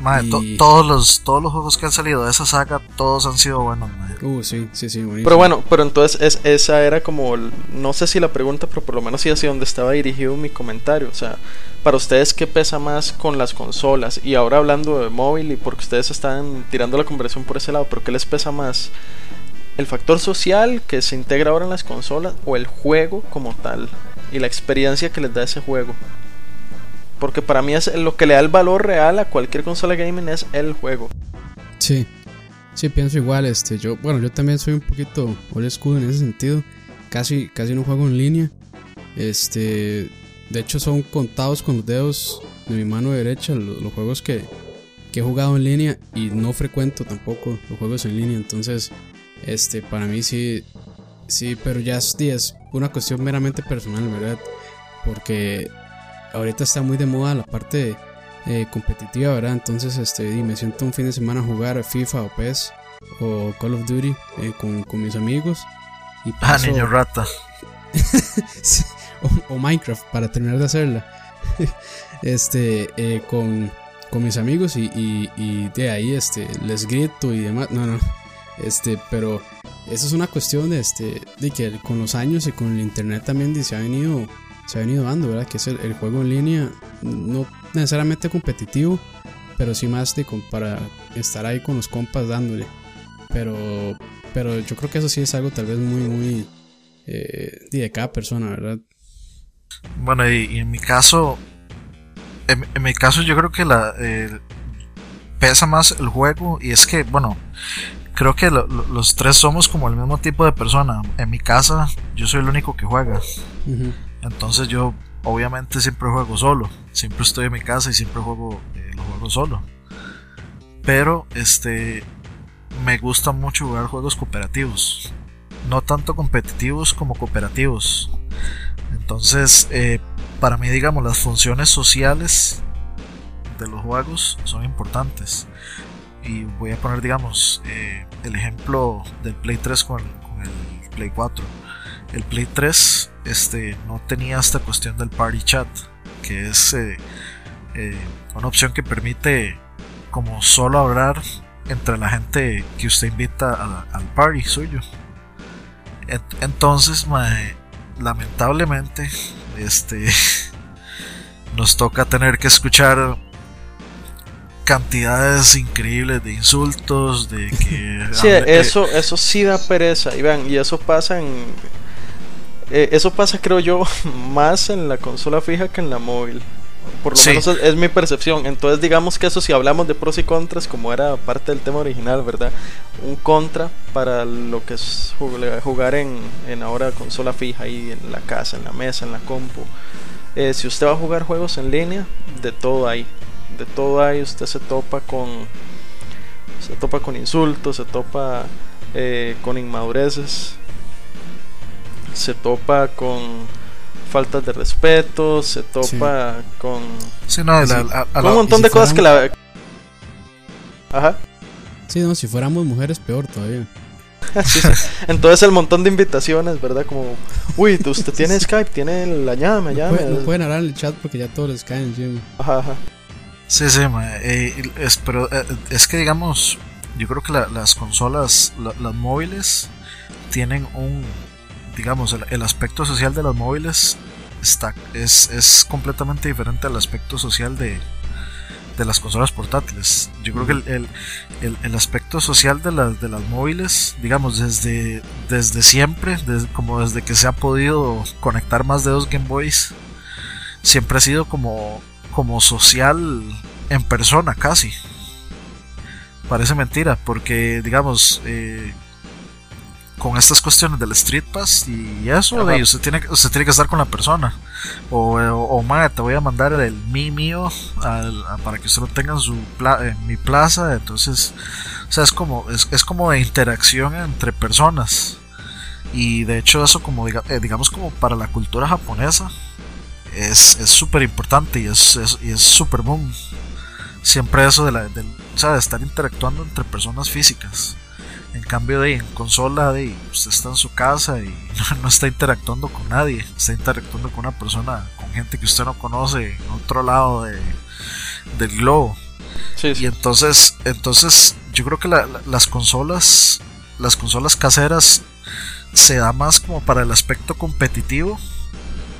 y vacilón todos, los, todos los juegos que han salido de esa saga, todos han sido buenos. Uh, sí, sí, sí. Pero bueno, pero entonces es, esa era como, no sé si la pregunta, pero por lo menos sí hacia donde estaba dirigido mi comentario. O sea, para ustedes, ¿qué pesa más con las consolas? Y ahora hablando de móvil y porque ustedes están tirando la conversación por ese lado, pero ¿qué les pesa más? ¿El factor social que se integra ahora en las consolas o el juego como tal? Y la experiencia que les da ese juego. Porque para mí es lo que le da el valor real a cualquier consola gaming es el juego. Sí. Sí, pienso igual, este, yo, bueno, yo también soy un poquito old school en ese sentido. Casi, casi no juego en línea. Este, de hecho son contados con los dedos de mi mano derecha los, juegos que, que, he jugado en línea y no frecuento tampoco los juegos en línea. Entonces, este, para mí sí, sí, pero ya es, es una cuestión meramente personal, ¿verdad? Porque ahorita está muy de moda la parte eh, competitiva, ¿verdad? Entonces, este, me siento un fin de semana a jugar FIFA o PES o Call of Duty eh, con, mis amigos. Y ah, niño rata. *laughs* o, Minecraft, para terminar de hacerla. *laughs* este, eh, con, con, mis amigos y, de ahí, este, les grito y demás. No, no. Este, pero eso es una cuestión de, este, de que con los años y con el internet también se ha venido se ha venido dando, ¿verdad? Que es el, juego en línea, no necesariamente competitivo, pero sí más de para estar ahí con los compas dándole. Pero, pero yo creo que eso sí es algo tal vez muy, muy eh, de cada persona, ¿verdad? Bueno, y, en mi caso, en, mi caso yo creo que la pesa más el juego y es que, bueno, creo que los tres somos como el mismo tipo de persona. En mi casa yo soy el único que juega. Entonces yo obviamente siempre juego solo. Siempre estoy en mi casa y siempre juego eh, lo juego solo. Pero este me gusta mucho jugar juegos cooperativos. No tanto competitivos como cooperativos. Entonces, eh, para mí, digamos, las funciones sociales de los juegos son importantes. Y voy a poner, digamos, eh, el ejemplo del Play 3 con el Play 4 el Play 3 este, no tenía esta cuestión del party chat, que es eh, eh, una opción que permite como solo hablar entre la gente que usted invita al party suyo. Entonces, lamentablemente, este *laughs* nos toca tener que escuchar cantidades increíbles de insultos, de que... *laughs* sí, eso, eso sí da pereza, y vean, y eso pasa en... Eh, eso pasa creo yo *laughs* más en la consola fija que en la móvil. Por lo menos es, mi percepción. Entonces digamos que eso si hablamos de pros y contras, como era parte del tema original, ¿verdad? Un contra para lo que es jugar en, en ahora consola fija ahí en la casa, en la mesa, en la compu. Eh, si usted va a jugar juegos en línea, de todo hay. De todo hay, usted se topa con. Se topa con insultos, se topa eh, con inmadureces, se topa con faltas de respeto, se topa con. un montón de cosas que la. Ajá. Sí, no, si fuéramos mujeres, peor todavía. *laughs* Entonces el montón de invitaciones, ¿verdad? Como, uy, usted tiene *laughs* Skype, tiene la llame, llame. No, pueden hablar en el chat porque ya todos les caen encima. Ajá, ajá. Sí, sí, eh, es, pero eh, es que digamos, yo creo que las consolas, las móviles, tienen un, digamos, el, aspecto social de las móviles está, es, es completamente diferente al aspecto social de, de las consolas portátiles. Yo creo que el, el, el, aspecto social de las, de las móviles, digamos, desde, desde siempre, desde, como desde que se ha podido conectar más de dos Game Boys, siempre ha sido como, como social en persona casi. Parece mentira, porque digamos, eh, con estas cuestiones del Street Pass y eso, de, usted, tiene, usted tiene que estar con la persona. O, o, te voy a mandar el mi mío para que usted lo tenga en, su mi plaza. Entonces, o sea, es como, es, es, como de interacción entre personas. Y de hecho, eso, como eh, digamos, como para la cultura japonesa, es súper importante y es súper boom. Siempre eso de, la, de, o sea, de estar interactuando entre personas físicas. En cambio de en consola de usted está en su casa y *laughs* no, está interactuando con nadie, está interactuando con una persona, con gente que usted no conoce en otro lado de, del globo. Y entonces, entonces yo creo que las consolas, las consolas caseras se da más como para el aspecto competitivo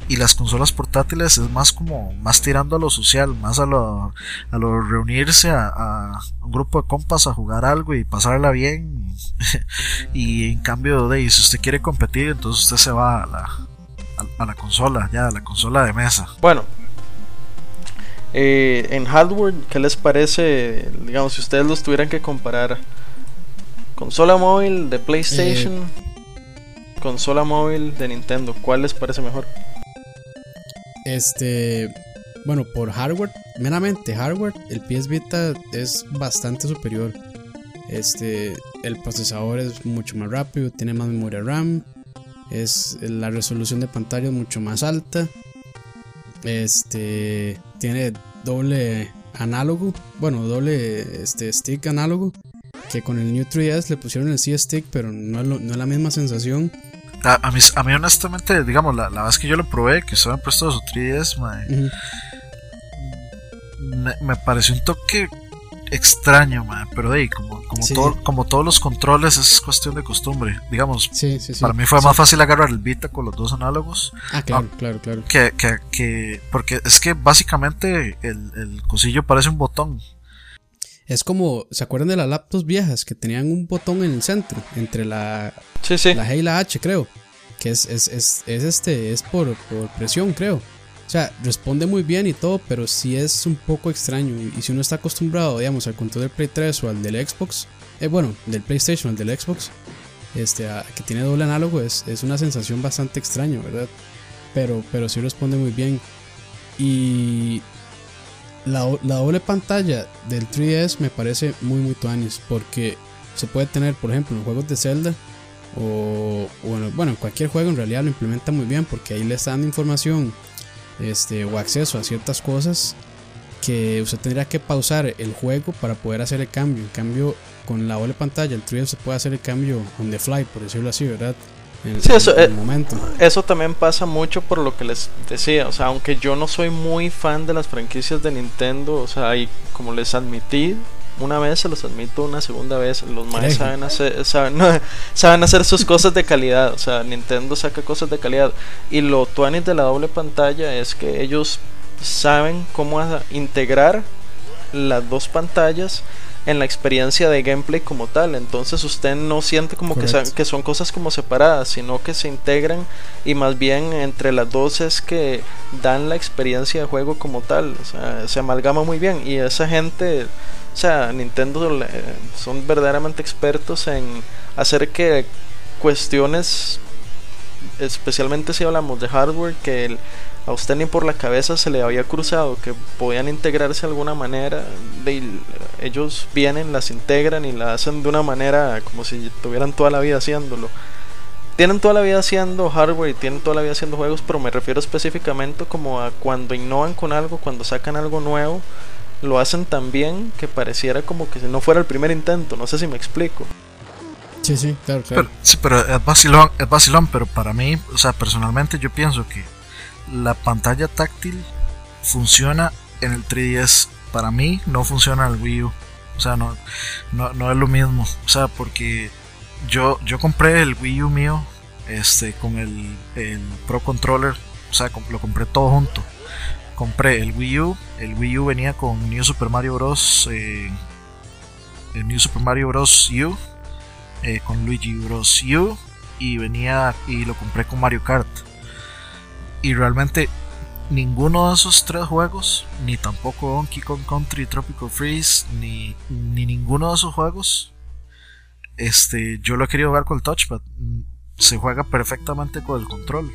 y las consolas portátiles es más como más tirando a lo social, más a lo, a lo reunirse a, un grupo de compas a jugar algo y pasarla bien. *laughs* y en cambio de si usted quiere competir, entonces usted se va a la, a, la consola, ya a la consola de mesa. Bueno, eh, en hardware, ¿qué les parece? Digamos, si ustedes los tuvieran que comparar, consola móvil de PlayStation, eh. consola móvil de Nintendo, ¿cuál les parece mejor? Este, bueno, por hardware, meramente hardware, el PS Vita es bastante superior. Este, el procesador es mucho más rápido, tiene más memoria RAM, es la resolución de pantalla es mucho más alta. Este, tiene doble análogo, bueno, doble este stick análogo que con el New 3DS le pusieron el C-Stick, pero no no es la misma sensación. A, mí, a mí, honestamente, digamos, la, la, vez que yo lo probé, que estaba puesto su 3DS, me, pareció un toque extraño, pero de ahí, como, como, como todos los controles, es cuestión de costumbre. Digamos, para mí fue más fácil agarrar el Vita con los dos análogos. Ah, claro, claro, claro. Que, que, que, porque es que básicamente el, el cosillo parece un botón. Es como, ¿se acuerdan de las laptops viejas que tenían un botón en el centro? Entre la, la G y la H, creo. Que es, es, es, es este, es por, por, presión, creo. O sea, responde muy bien y todo, pero sí es un poco extraño. Y, si uno está acostumbrado, digamos, al control del Play 3 o al del Xbox, eh, bueno, del PlayStation, al del Xbox, este, que tiene doble análogo, es, es una sensación bastante extraña, ¿verdad? Pero, pero sí responde muy bien. Y la, doble pantalla del 3DS me parece muy muy tuanis porque se puede tener por ejemplo en juegos de Zelda o, bueno, en cualquier juego en realidad lo implementa muy bien porque ahí le está dando información este, o acceso a ciertas cosas que usted tendría que pausar el juego para poder hacer el cambio. En cambio, con la doble pantalla, el 3DS se puede hacer el cambio on the fly, por decirlo así, ¿verdad? En, Sí, eso, en el eh, momento. Eso también pasa mucho por lo que les decía, o sea, aunque yo no soy muy fan de las franquicias de Nintendo, o sea, y como les admití una vez, se los admito una segunda vez, los Hereje. saben hacer, saben, no, *laughs* saben hacer sus cosas de calidad, o sea, Nintendo saca cosas de calidad. Y lo tuanis de la doble pantalla es que ellos saben cómo integrar las dos pantallas en la experiencia de gameplay como tal. Entonces usted no siente como que, son cosas como separadas, sino que se integran y más bien entre las dos es que dan la experiencia de juego como tal. O sea, se amalgama muy bien y esa gente, o sea, Nintendo le- son verdaderamente expertos en hacer que cuestiones, especialmente si hablamos de hardware, que el- a usted ni por la cabeza se le había cruzado que podían integrarse de alguna manera. de- ellos vienen, las integran y la hacen de una manera como si tuvieran toda la vida haciéndolo. Tienen toda la vida haciendo hardware y tienen toda la vida haciendo juegos, pero me refiero específicamente como a cuando innovan con algo, cuando sacan algo nuevo, lo hacen tan bien que pareciera como que si no fuera el primer intento. No sé si me explico. Sí, sí, claro, claro. Pero, sí, pero es vacilón, es vacilón, pero para mí, o sea, personalmente yo pienso que la pantalla táctil funciona en el 3DS. Para mí no funciona en el Wii U. O sea, no, no, es lo mismo. O sea, porque yo, yo compré el Wii U mío este, con el, el Pro Controller. O sea, lo compré todo junto. Compré el Wii U. El Wii U venía con New Super Mario Bros. eh, el New Super Mario Bros. U eh, con Luigi Bros. U y venía y lo compré con Mario Kart. Y realmente ninguno de esos tres juegos, ni tampoco Donkey Kong Country Tropical Freeze, ni, ni ninguno de esos juegos, este, yo lo he querido jugar con el touchpad. Se juega perfectamente con el control.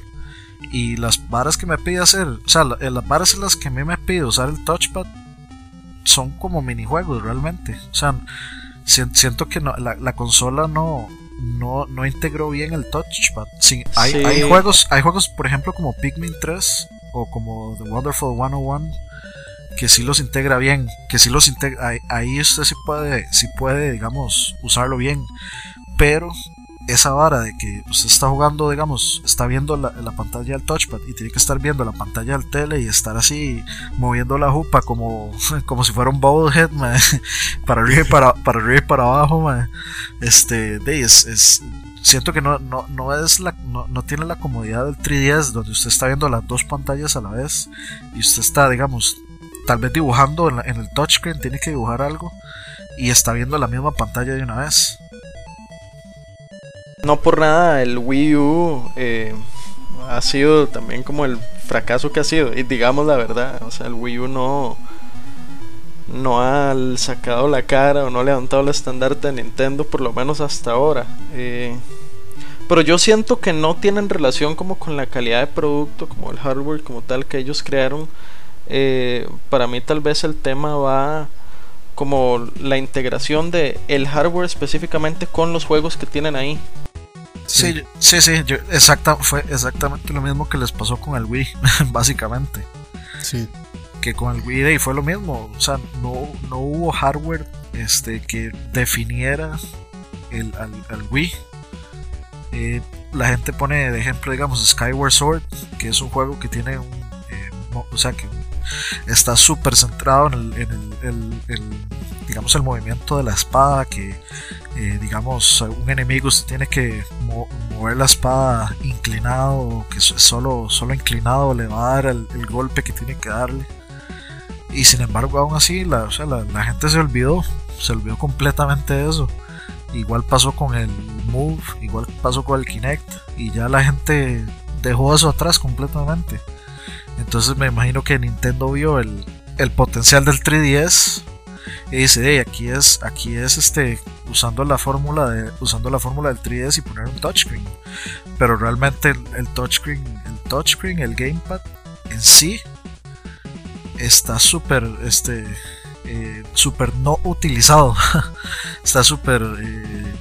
Y las varas que me pide hacer, o sea, la- las varas en las que a mí me pide usar el touchpad son como minijuegos realmente. O sea, sien- siento que no- la, la consola no, no, no integró bien el touchpad. Sí, hay, Sí. hay juegos, hay juegos, por ejemplo, como Pikmin 3 o como The Wonderful 101 que sí los integra bien, que sí los integra, ahí, ahí usted sí puede, sí puede, digamos, usarlo bien, pero esa vara de que usted está jugando, digamos, está viendo la, la pantalla del touchpad y tiene que estar viendo la pantalla del tele y estar así moviendo la jupa como, *laughs* como si fuera un bobblehead, *laughs* para arriba y para, para arriba y para abajo, este, es, siento que no, no, no es la, no, no tiene la comodidad del 3DS donde usted está viendo las dos pantallas a la vez y usted está, digamos, tal vez dibujando en, en el touchscreen, tiene que dibujar algo y está viendo la misma pantalla de una vez. No por nada el Wii U eh, ha sido también como el fracaso que ha sido. Y digamos la verdad, o sea, el Wii U no, no ha sacado la cara o no ha levantado el estandarte de Nintendo, por lo menos hasta ahora. Eh, pero yo siento que no tienen relación como con la calidad de producto, como el hardware como tal que ellos crearon. Eh, para mí tal vez el tema va como la integración de el hardware específicamente con los juegos que tienen ahí. Sí, sí, sí, yo- exacta, fue exactamente lo mismo que les pasó con el Wii, *laughs* básicamente. Sí, que con el Wii Day fue lo mismo. O sea, no, no hubo hardware este, que definiera el, al, al Wii. Eh, la gente pone de ejemplo, digamos, Skyward Sword, que es un juego que tiene un. eh, mo- o sea, que está súper centrado en, el, digamos, el movimiento de la espada. Que, eh, digamos, un enemigo usted tiene que mo- mover la espada inclinado, que so- solo, solo inclinado le va a dar el, golpe que tiene que darle. Y sin embargo, aún así, la, la, la gente se olvidó, se olvidó completamente de eso. Igual pasó con el Move, igual pasó con el Kinect, y ya la gente dejó eso atrás completamente. Entonces me imagino que Nintendo vio el, el potencial del 3DS y dice, "Ey, aquí es, aquí es este, usando la fórmula usando la fórmula del 3DS y poner un touchscreen. Pero realmente el, el touchscreen, el touchscreen, el gamepad en sí está súper este eh, no utilizado *laughs* está súper eh,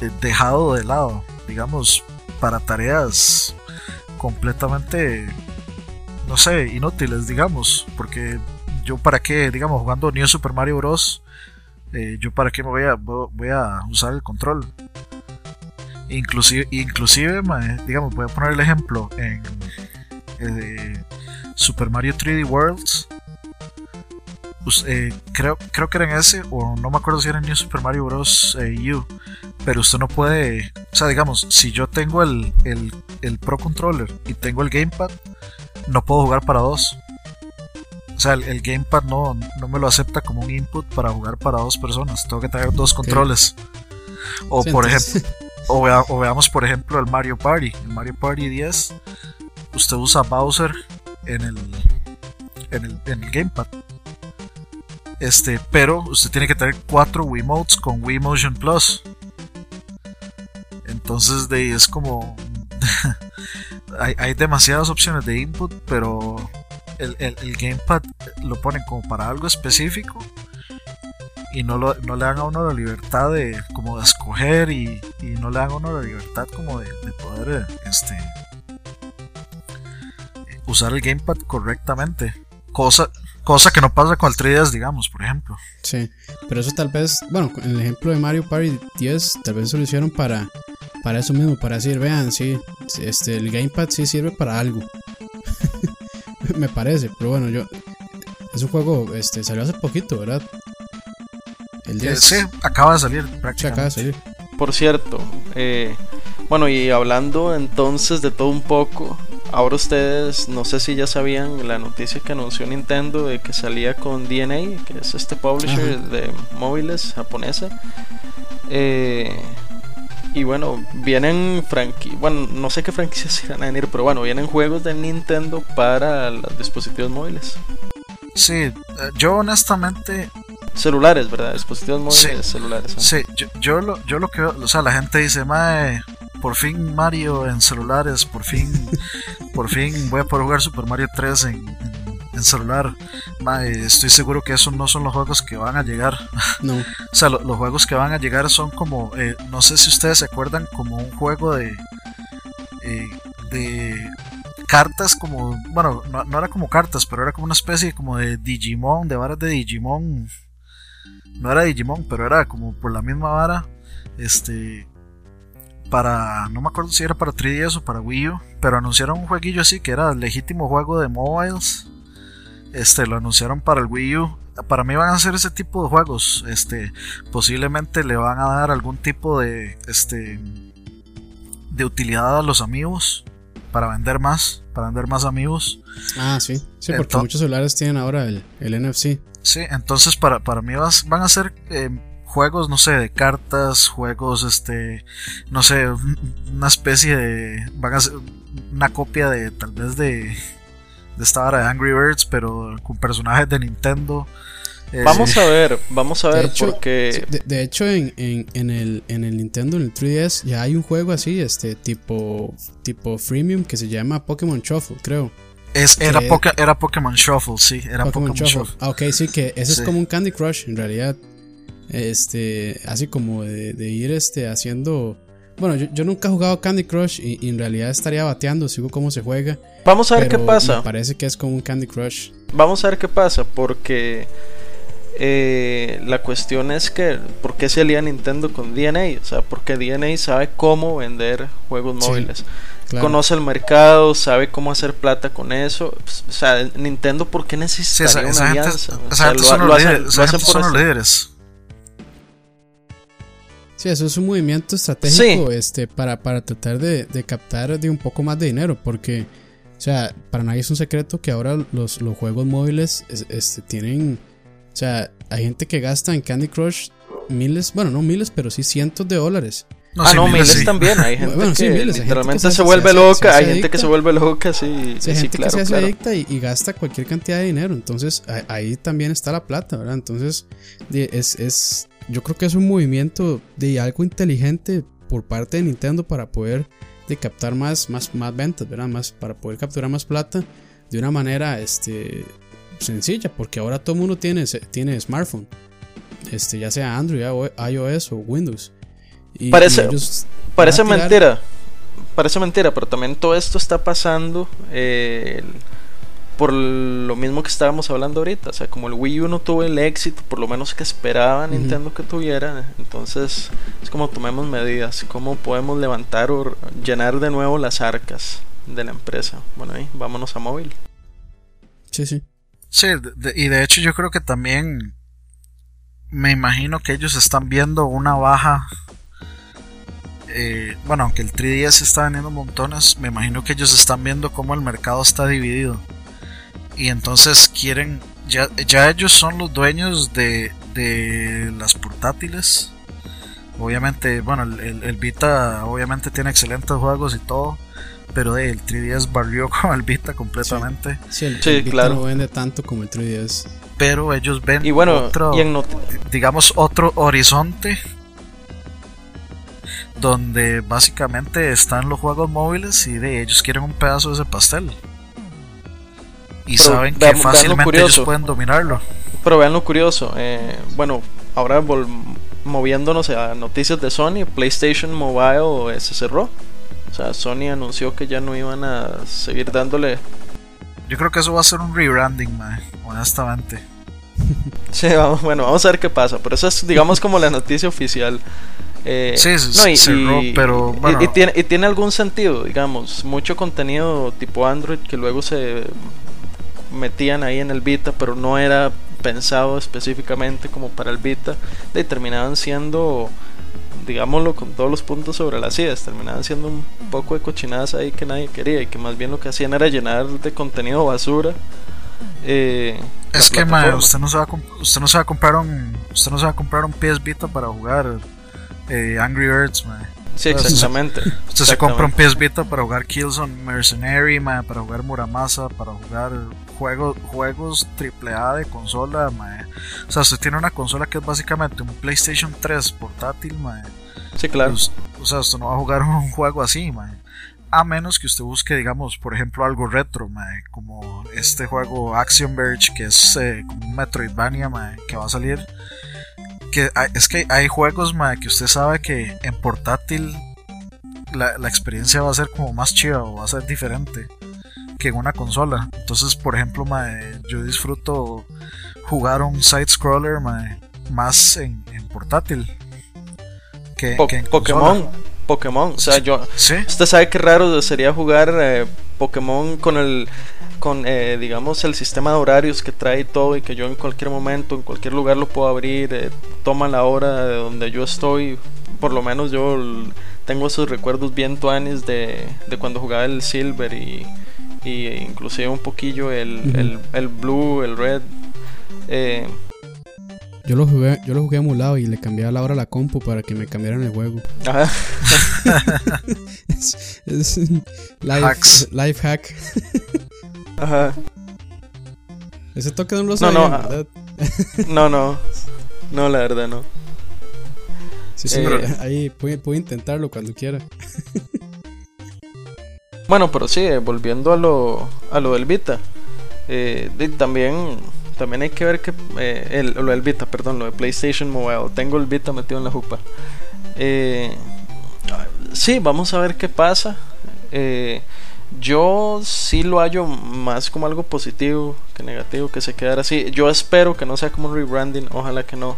eh, dejado de lado digamos para tareas completamente no sé inútiles digamos porque yo para qué digamos jugando New Super Mario Bros eh, yo para qué me voy a voy a usar el control Inclusive, inclusive digamos, voy a poner el ejemplo en eh, Super Mario 3D Worlds. Eh, creo, creo que era en ese, o no me acuerdo si era en New Super Mario Bros. U. Pero usted no puede, o sea, digamos, si yo tengo el, el, el Pro Controller y tengo el Gamepad, no puedo jugar para dos. O sea, el, Gamepad no, no, me lo acepta como un input para jugar para dos personas. Tengo que tener dos controles. O por ejemplo, o, veamos por ejemplo el Mario Party. El Mario Party 10, usted usa Bowser en el, en el, en el Gamepad. Este, pero usted tiene que tener cuatro Wiimotes con Wii Motion Plus. Entonces de es como *laughs* hay, demasiadas opciones de input, pero el, el, gamepad lo ponen como para algo específico y no, lo, no le dan a uno la libertad de como de escoger y, y no le dan a uno la libertad como de, de poder este usar el gamepad correctamente. Cosa cosa que no pasa con el 3DS digamos por ejemplo. Sí pero eso tal vez bueno en el ejemplo de Mario Party 10 tal vez se lo hicieron para para eso mismo para decir vean sí este el gamepad sí sirve para algo *laughs* me parece. Pero bueno, yo. Es un juego, este, salió hace poquito, ¿verdad? El 10. Sí, acaba de salir prácticamente. acaba de salir. Por cierto, eh, bueno, y hablando entonces de todo un poco, ahora ustedes, no sé si ya sabían la noticia que anunció Nintendo de que salía con DNA, que es este publisher de móviles japonesa. Eh, y bueno, vienen franquicias, bueno, no sé qué franquicias *laughs* irán a venir, pero bueno, vienen juegos de Nintendo para los dispositivos móviles. Sí, eh, yo honestamente... Celulares, ¿verdad? Dispositivos móviles celulares. Sí, yo, yo, lo, yo lo que o sea, la gente dice, mae, por fin Mario en celulares, por fin, por fin voy a poder jugar Super Mario 3 en en celular, estoy seguro que esos no son los juegos que van a llegar. *laughs* No. o sea, los juegos que van a llegar son como, eh, no sé si ustedes se acuerdan, como un juego de, eh, de cartas como, bueno, no, era como cartas, pero era como una especie como de Digimon, de varas de Digimon. No era Digimon, pero era como por la misma vara. Este, para, no me acuerdo si era para 3DS o para Wii U, pero anunciaron un jueguillo así que era legítimo juego de mobiles este, lo anunciaron para el Wii U. Para mí van a ser ese tipo de juegos. Este, posiblemente le van a dar algún tipo de, este, de utilidad a los amigos para vender más, para vender más amigos. Ah, sí, sí, porque muchos celulares tienen ahora el, el NFC. Sí, entonces para, para mí van a ser eh, juegos, no sé, de cartas, juegos, este, no sé, una especie de, van a ser una copia de, tal vez de, de esta hora de Angry Birds, pero con personajes de Nintendo. Eh, vamos a ver, vamos a ver porque... De, hecho, en, en, el, en el Nintendo, en el 3DS, ya hay un juego así, este tipo, tipo freemium que se llama Pokémon Shuffle, creo. Es, era, era Pokémon Shuffle, sí, era Pokémon, Shuffle. Ah, ok, sí, que ese es como un Candy Crush, en realidad. Este, así como de, de ir este, haciendo bueno, yo, nunca he jugado Candy Crush y, en realidad estaría bateando, sigo cómo se juega. Vamos a ver qué pasa. Me parece que es como un Candy Crush. Vamos a ver qué pasa, porque eh, la cuestión es que, ¿por qué se alía Nintendo con DNA? O sea, porque DNA sabe cómo vender juegos móviles. Conoce el mercado, sabe cómo hacer plata con eso. O sea, Nintendo, ¿por qué necesita una alianza? o sea, lo, hacen, por los líderes. Sí, eso es un movimiento estratégico este, para, para tratar de, captar de un poco más de dinero, porque, o sea, para nadie es un secreto que ahora los, los juegos móviles este, tienen, o sea, hay gente que gasta en Candy Crush miles, bueno, no miles, pero sí cientos de dólares. ah, no, miles, también. Hay gente que literalmente se, vuelve loca. hay gente que se vuelve loca, sí. sí, hay gente que se hace adicta y, y, gasta cualquier cantidad de dinero. Entonces, ahí también está la plata, ¿verdad? Entonces, es, es yo creo que es un movimiento de algo inteligente por parte de Nintendo para poder de captar más, más, más ventas, ¿verdad? Más, para poder capturar más plata de una manera este, sencilla, porque ahora todo el mundo tiene, tiene smartphone, este, ya sea Android, iOS o Windows. Y, parece parece mentira, parece mentira, pero también todo esto está pasando. Eh, por lo mismo que estábamos hablando ahorita, o sea, como el Wii U no tuvo el éxito, por lo menos que esperaba Nintendo que tuviera, entonces es como tomemos medidas, cómo podemos levantar o llenar de nuevo las arcas de la empresa. Bueno, ahí vámonos a móvil. Sí, sí. Sí, y de hecho yo creo que también me imagino que ellos están viendo una baja. Eh, bueno, aunque el 3DS está vendiendo montones, me imagino que ellos están viendo cómo el mercado está dividido. Y entonces quieren. Ya, ya ellos son los dueños de, de las portátiles. Obviamente, bueno, el, el, Vita obviamente tiene excelentes juegos y todo. Pero el 3DS barrió *laughs* con el Vita completamente. Sí, el, Vita claro. no vende tanto como el 3DS pero ellos ven y bueno, otro, digamos, otro horizonte donde básicamente están los juegos móviles y de ellos quieren un pedazo de ese pastel. Y saben que fácilmente ellos pueden dominarlo. Pero vean lo curioso, eh, bueno, ahora moviéndonos a noticias de Sony, PlayStation Mobile se cerró. O sea, Sony anunció que ya no iban a seguir dándole yo creo que eso va a ser un rebranding, man, honestamente. *laughs* Sí, vamos, bueno, vamos a ver qué pasa. Pero eso es, digamos, como la noticia oficial. Eh, sí, sí, cerró, pero bueno. y, tiene, y tiene algún sentido, digamos, mucho contenido tipo Android que luego se metían ahí en el Vita, pero no era pensado específicamente como para el Vita, y terminaban siendo digámoslo con todos los puntos sobre las ideas, terminaban siendo un poco de cochinadas ahí que nadie quería y que más bien lo que hacían era llenar de contenido basura. Eh, es que usted no se va a usted no se va a comprar un usted no se va a comprar un PS Vita para jugar eh, Angry Birds, man. Sí, exactamente. *laughs* Usted se compra un PS Vita para jugar Killzone Mercenary, para jugar Muramasa, para jugar juegos juegos AAA de consola, man. O sea, usted tiene una consola que es básicamente un PlayStation 3 portátil, man. Sí, claro. Pues, o sea, usted no va a jugar *laughs* un juego así, man. A menos que usted busque, digamos, por ejemplo, algo retro, como este juego Action Verge, que es eh, como un Metroidvania, man, que va a salir que es que hay juegos que usted sabe que en portátil la, experiencia va a ser como más chida o va a ser diferente que en una consola. Entonces, por ejemplo, yo disfruto jugar un side scroller más en, portátil que, en Pokémon. Pokémon, o sea, yo. Usted sabe que raro sería jugar eh, Pokémon con el con, eh, digamos, el sistema de horarios que trae todo y que yo en cualquier momento, en cualquier lugar lo puedo abrir, eh, toma la hora de donde yo estoy. Por lo menos yo tengo esos recuerdos bien tuanes de, de cuando jugaba el Silver y, y inclusive un poquillo el, el, el Blue, el Red. Eh, yo lo jugué, yo lo jugué emulado y le cambiaba la hora a la compu para que me cambiaran el juego. Ajá. *laughs* es, life, life hack. Ajá. Ese toque no lo sabía, no, no, ¿verdad? no, no. No, la verdad no. Sí, sí, eh, ahí puede, intentarlo cuando quiera. *laughs* bueno, pero sí, eh, volviendo a lo, a lo del Vita. Eh, también, también hay que ver que. el, lo del Vita, perdón, lo de PlayStation Mobile. Tengo el Vita metido en la jupa. sí, vamos a ver qué pasa. Eh, yo sí lo hallo más como algo positivo que negativo, que se quedara así. Yo espero que no sea como un rebranding, ojalá que no.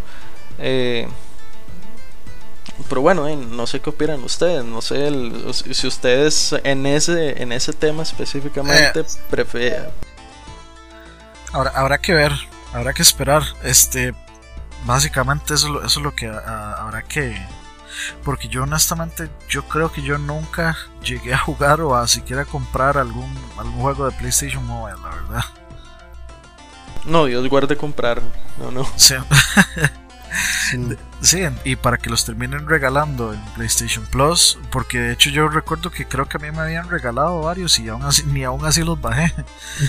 Eh, pero bueno, eh, no sé qué opinan ustedes, no sé si ustedes en ese en ese tema específicamente eh, prefieren. Ahora habrá que ver, habrá que esperar. Este, básicamente eso, eso es lo que habrá que porque yo honestamente, yo creo que yo nunca llegué a jugar o a siquiera comprar algún, algún juego de PlayStation Mobile, la verdad. No, Dios guarde comprar. No, no. Sí. *laughs* sí. y para que los terminen regalando en PlayStation Plus, porque de hecho yo recuerdo que creo que a mí me habían regalado varios y aún así, ni aún así los bajé,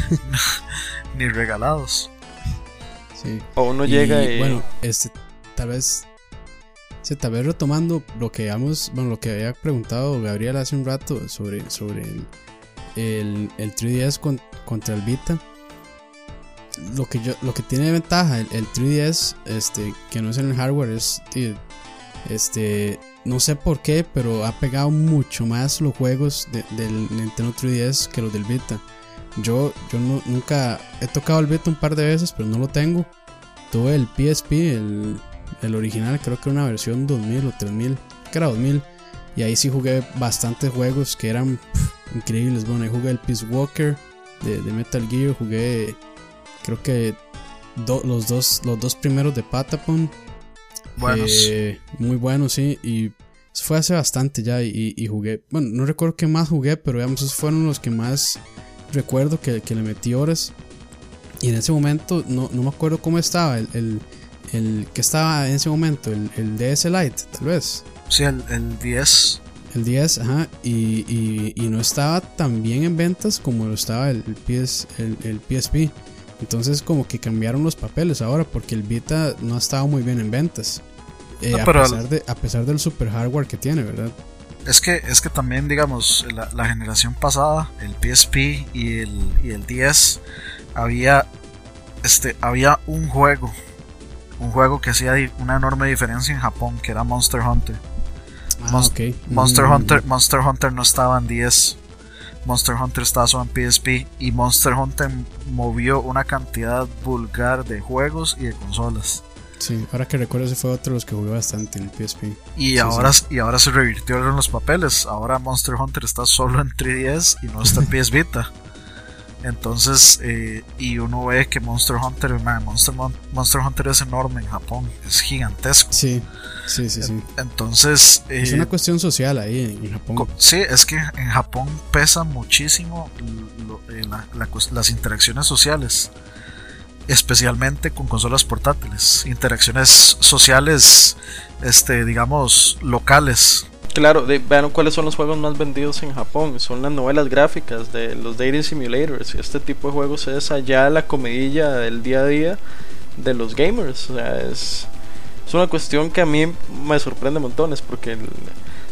*laughs* *laughs* ni regalados. Sí. O uno llega y... Bueno, este, tal vez Sí, tal vez retomando lo que habíamos, bueno, lo que había preguntado Gabriel hace un rato sobre, sobre el, el, 3DS contra el Vita. Lo que, yo, lo que tiene ventaja el, 3DS, este, que no es en el hardware, es este, no sé por qué, pero ha pegado mucho más los juegos del Nintendo 3DS que los del Vita. Yo, yo nunca he tocado el Vita un par de veces, pero no lo tengo. Tuve el PSP, el el original, creo que era una versión 2000 o 3000, que era 2000. Y ahí sí jugué bastantes juegos que eran increíbles. Bueno, ahí jugué el Peace Walker de, de Metal Gear, jugué creo que los, dos, los dos primeros de Patapon. Buenos. Eh, muy buenos, sí. Y fue hace bastante ya y, y, jugué. Bueno, no recuerdo qué más jugué, pero digamos, esos fueron los que más recuerdo que, que le metí horas. Y en ese momento, no, no me acuerdo cómo estaba el, el, el, que estaba en ese momento, el, el DS Lite, tal vez. Sí, el, el 10. El 10, ajá, y, y, y, no estaba tan bien en ventas como lo estaba el, PS, el, el PSP. Entonces como que cambiaron los papeles ahora porque el Vita no ha estado muy bien en ventas. Eh, no, a, pesar de, a pesar del super hardware que tiene, ¿verdad? Es que, es que también, digamos, la, la generación pasada, el PSP y el, y el 10, había, este, había un juego, un juego que hacía una enorme diferencia en Japón, que era Monster Hunter. Ah, Monst okay. Monster, mm. Hunter, Monster Hunter no estaba en 10, Monster Hunter estaba solo en PSP y Monster Hunter movió una cantidad vulgar de juegos y de consolas. Sí, ahora que recuerdo ese fue otro de los que jugué bastante en el PSP. Y, sí, ahora, sí. y ahora se revirtió en los papeles. Ahora Monster Hunter está solo en 3DS y no está en PS Vita. Entonces, eh, y uno ve que Monster Hunter, man, Monster, Monster Hunter es enorme en Japón, es gigantesco. Sí, sí, sí, sí. Entonces, eh, es una cuestión social ahí en, Japón. Sí, es que en Japón pesa muchísimo lo, eh, la, la, las interacciones sociales, especialmente con consolas portátiles, interacciones sociales, este, digamos, locales. Claro, de, vean cuáles son los juegos más vendidos en Japón. Son las novelas gráficas de los dating simulators. Este tipo de juegos es allá la comidilla del día a día de los gamers. O sea, es, es una cuestión que a mí me sorprende montones porque el,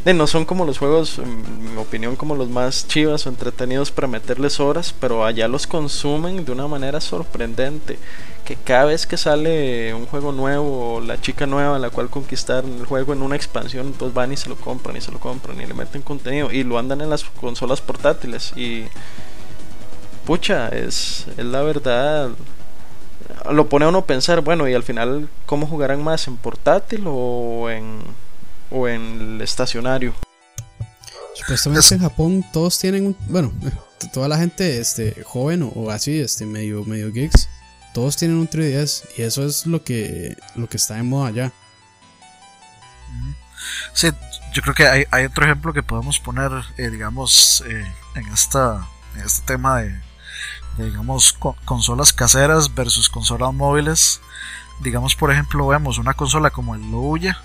de, no son como los juegos, en mi opinión, como los más chivas o entretenidos para meterles horas, pero allá los consumen de una manera sorprendente. Que cada vez que sale un juego nuevo o la chica nueva a la cual conquistar el juego en una expansión, pues van y se lo compran y se lo compran y le meten contenido y lo andan en las consolas portátiles. Y pucha, es, es la verdad. Lo pone a uno a pensar, bueno, y al final, ¿cómo jugarán más? ¿En portátil o en, o en el estacionario? Supuestamente en Japón todos tienen un, bueno, toda la gente este joven o, o así, este medio medio geeks, todos tienen un 3DS y eso es lo que lo que está de moda allá. Sí, yo creo que hay, hay otro ejemplo que podemos poner, eh, digamos, eh, en esta en este tema de, de digamos co consolas caseras versus consolas móviles. Digamos, por ejemplo, vemos una consola como el Ouya,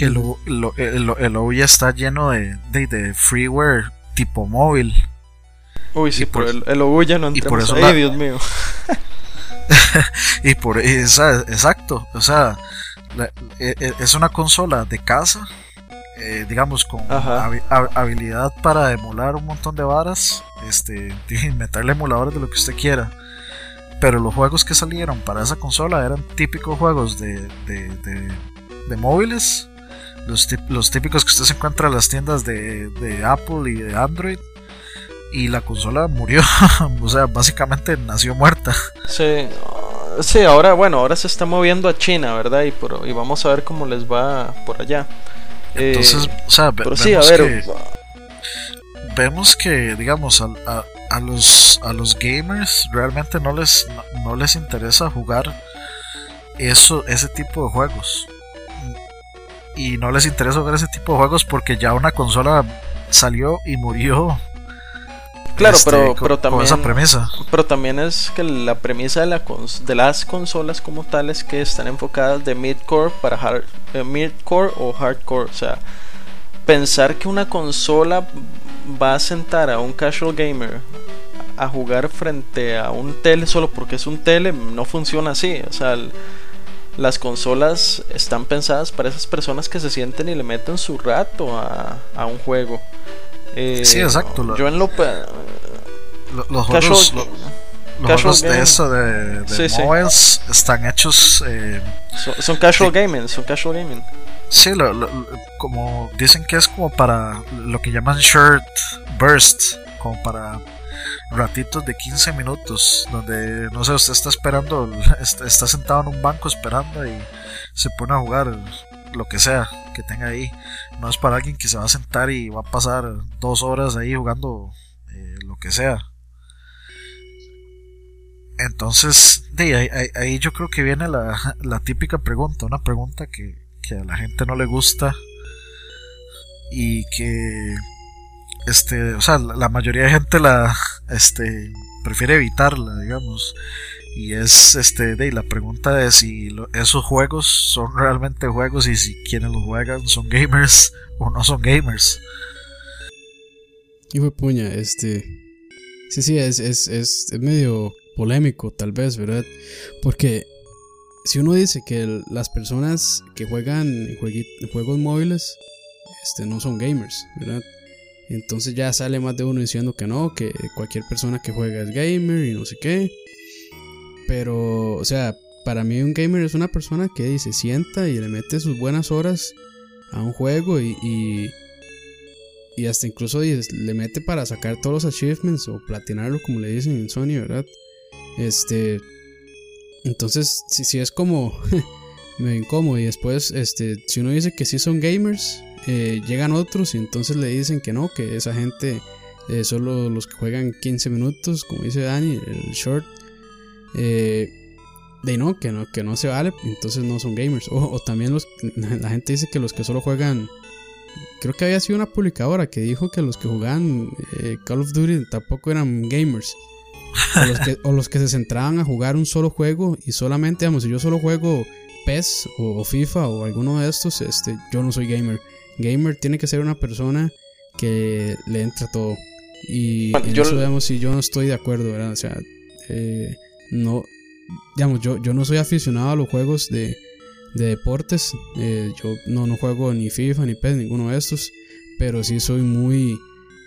que el, el, el, el Ouya está lleno de, de, de, freeware tipo móvil. Uy, sí, y por, el, el Ouya no y por eso ahí, la, Dios mío. *laughs* y por esa, exacto, o sea, la, es una consola de casa, eh, digamos, con hab, habilidad para emular un montón de varas, este, *laughs* meterle emuladores de lo que usted quiera. Pero los juegos que salieron para esa consola eran típicos juegos de, de, de, de móviles, los, los, típicos que usted se encuentra en las tiendas de, de Apple y de Android. Y la consola murió, *laughs* o sea, básicamente nació muerta. Sí, sí, ahora, bueno, ahora se está moviendo a China, ¿verdad? Y, por, y vamos a ver cómo les va por allá. Entonces, eh, o sea, pero sí, a ver, que, vemos que, digamos, a, a, a, los, a los gamers realmente no les, no, no les interesa jugar eso, ese tipo de juegos. Y no les interesa jugar ese tipo de juegos porque ya una consola salió y murió Claro, este, pero, con, pero también. Esa premisa. Pero también es que la premisa de, la cons de las consolas como tales que están enfocadas de midcore para hard, eh, midcore o hardcore. O sea, pensar que una consola va a sentar a un casual gamer a jugar frente a un tele solo porque es un tele no funciona así. O sea, el, las consolas están pensadas para esas personas que se sienten y le meten su rato a, a un juego. Eh, sí, exacto. Yo en lo. Los juegos, lo, los juegos de eso de, de sí, móviles sí. están hechos. Eh, son, son, casual gaming, son casual gaming. Sí, lo, lo, como dicen que es como para lo que llaman shirt burst, como para ratitos de 15 minutos donde, no sé, usted está esperando, está, sentado en un banco esperando y se pone a jugar lo que sea que tenga ahí. No es para alguien que se va a sentar y va a pasar dos horas ahí jugando eh, lo que sea. Entonces, de ahí, yo creo que viene la, la típica pregunta, una pregunta que, que a la gente no le gusta y que este, o sea, la mayoría de gente la este prefiere evitarla, digamos. Y es este de la pregunta de si esos juegos son realmente juegos y si quienes los juegan son gamers o no son gamers. Fue puña, este Sí, sí, es, es, es, medio polémico tal vez, ¿verdad? Porque si uno dice que las personas que juegan juegos móviles este, no son gamers, ¿verdad? Entonces ya sale más de uno diciendo que no, que cualquier persona que juega es gamer y no sé qué. Pero, o sea, para mí un gamer es una persona que se sienta y le mete sus buenas horas a un juego y, y, hasta incluso le mete para sacar todos los achievements o platinarlo como le dicen en Sony, ¿verdad? Este, entonces, si, si es como *laughs* me incómodo y después, este, si uno dice que sí son gamers, eh, llegan otros y entonces le dicen que no, que esa gente eh, solo los que juegan 15 minutos, como dice Dani, el short, eh, de no, que no, que no se vale, entonces no son gamers. O, también los, *laughs* la gente dice que los que solo juegan, creo que había sido una publicadora que dijo que los que jugaban Call of Duty tampoco eran gamers. O los, que, o se centraban a jugar un solo juego y solamente, digamos, si yo solo juego PES o, FIFA o alguno de estos, este, yo no soy gamer gamer tiene que ser una persona que le entra todo. Y yo eso, digamos, si yo no estoy de acuerdo, ¿verdad? O sea, eh, no, digamos, yo, yo no soy aficionado a los juegos de, de deportes. Eh, yo no, no juego ni FIFA ni PES, ninguno de estos. Pero sí soy muy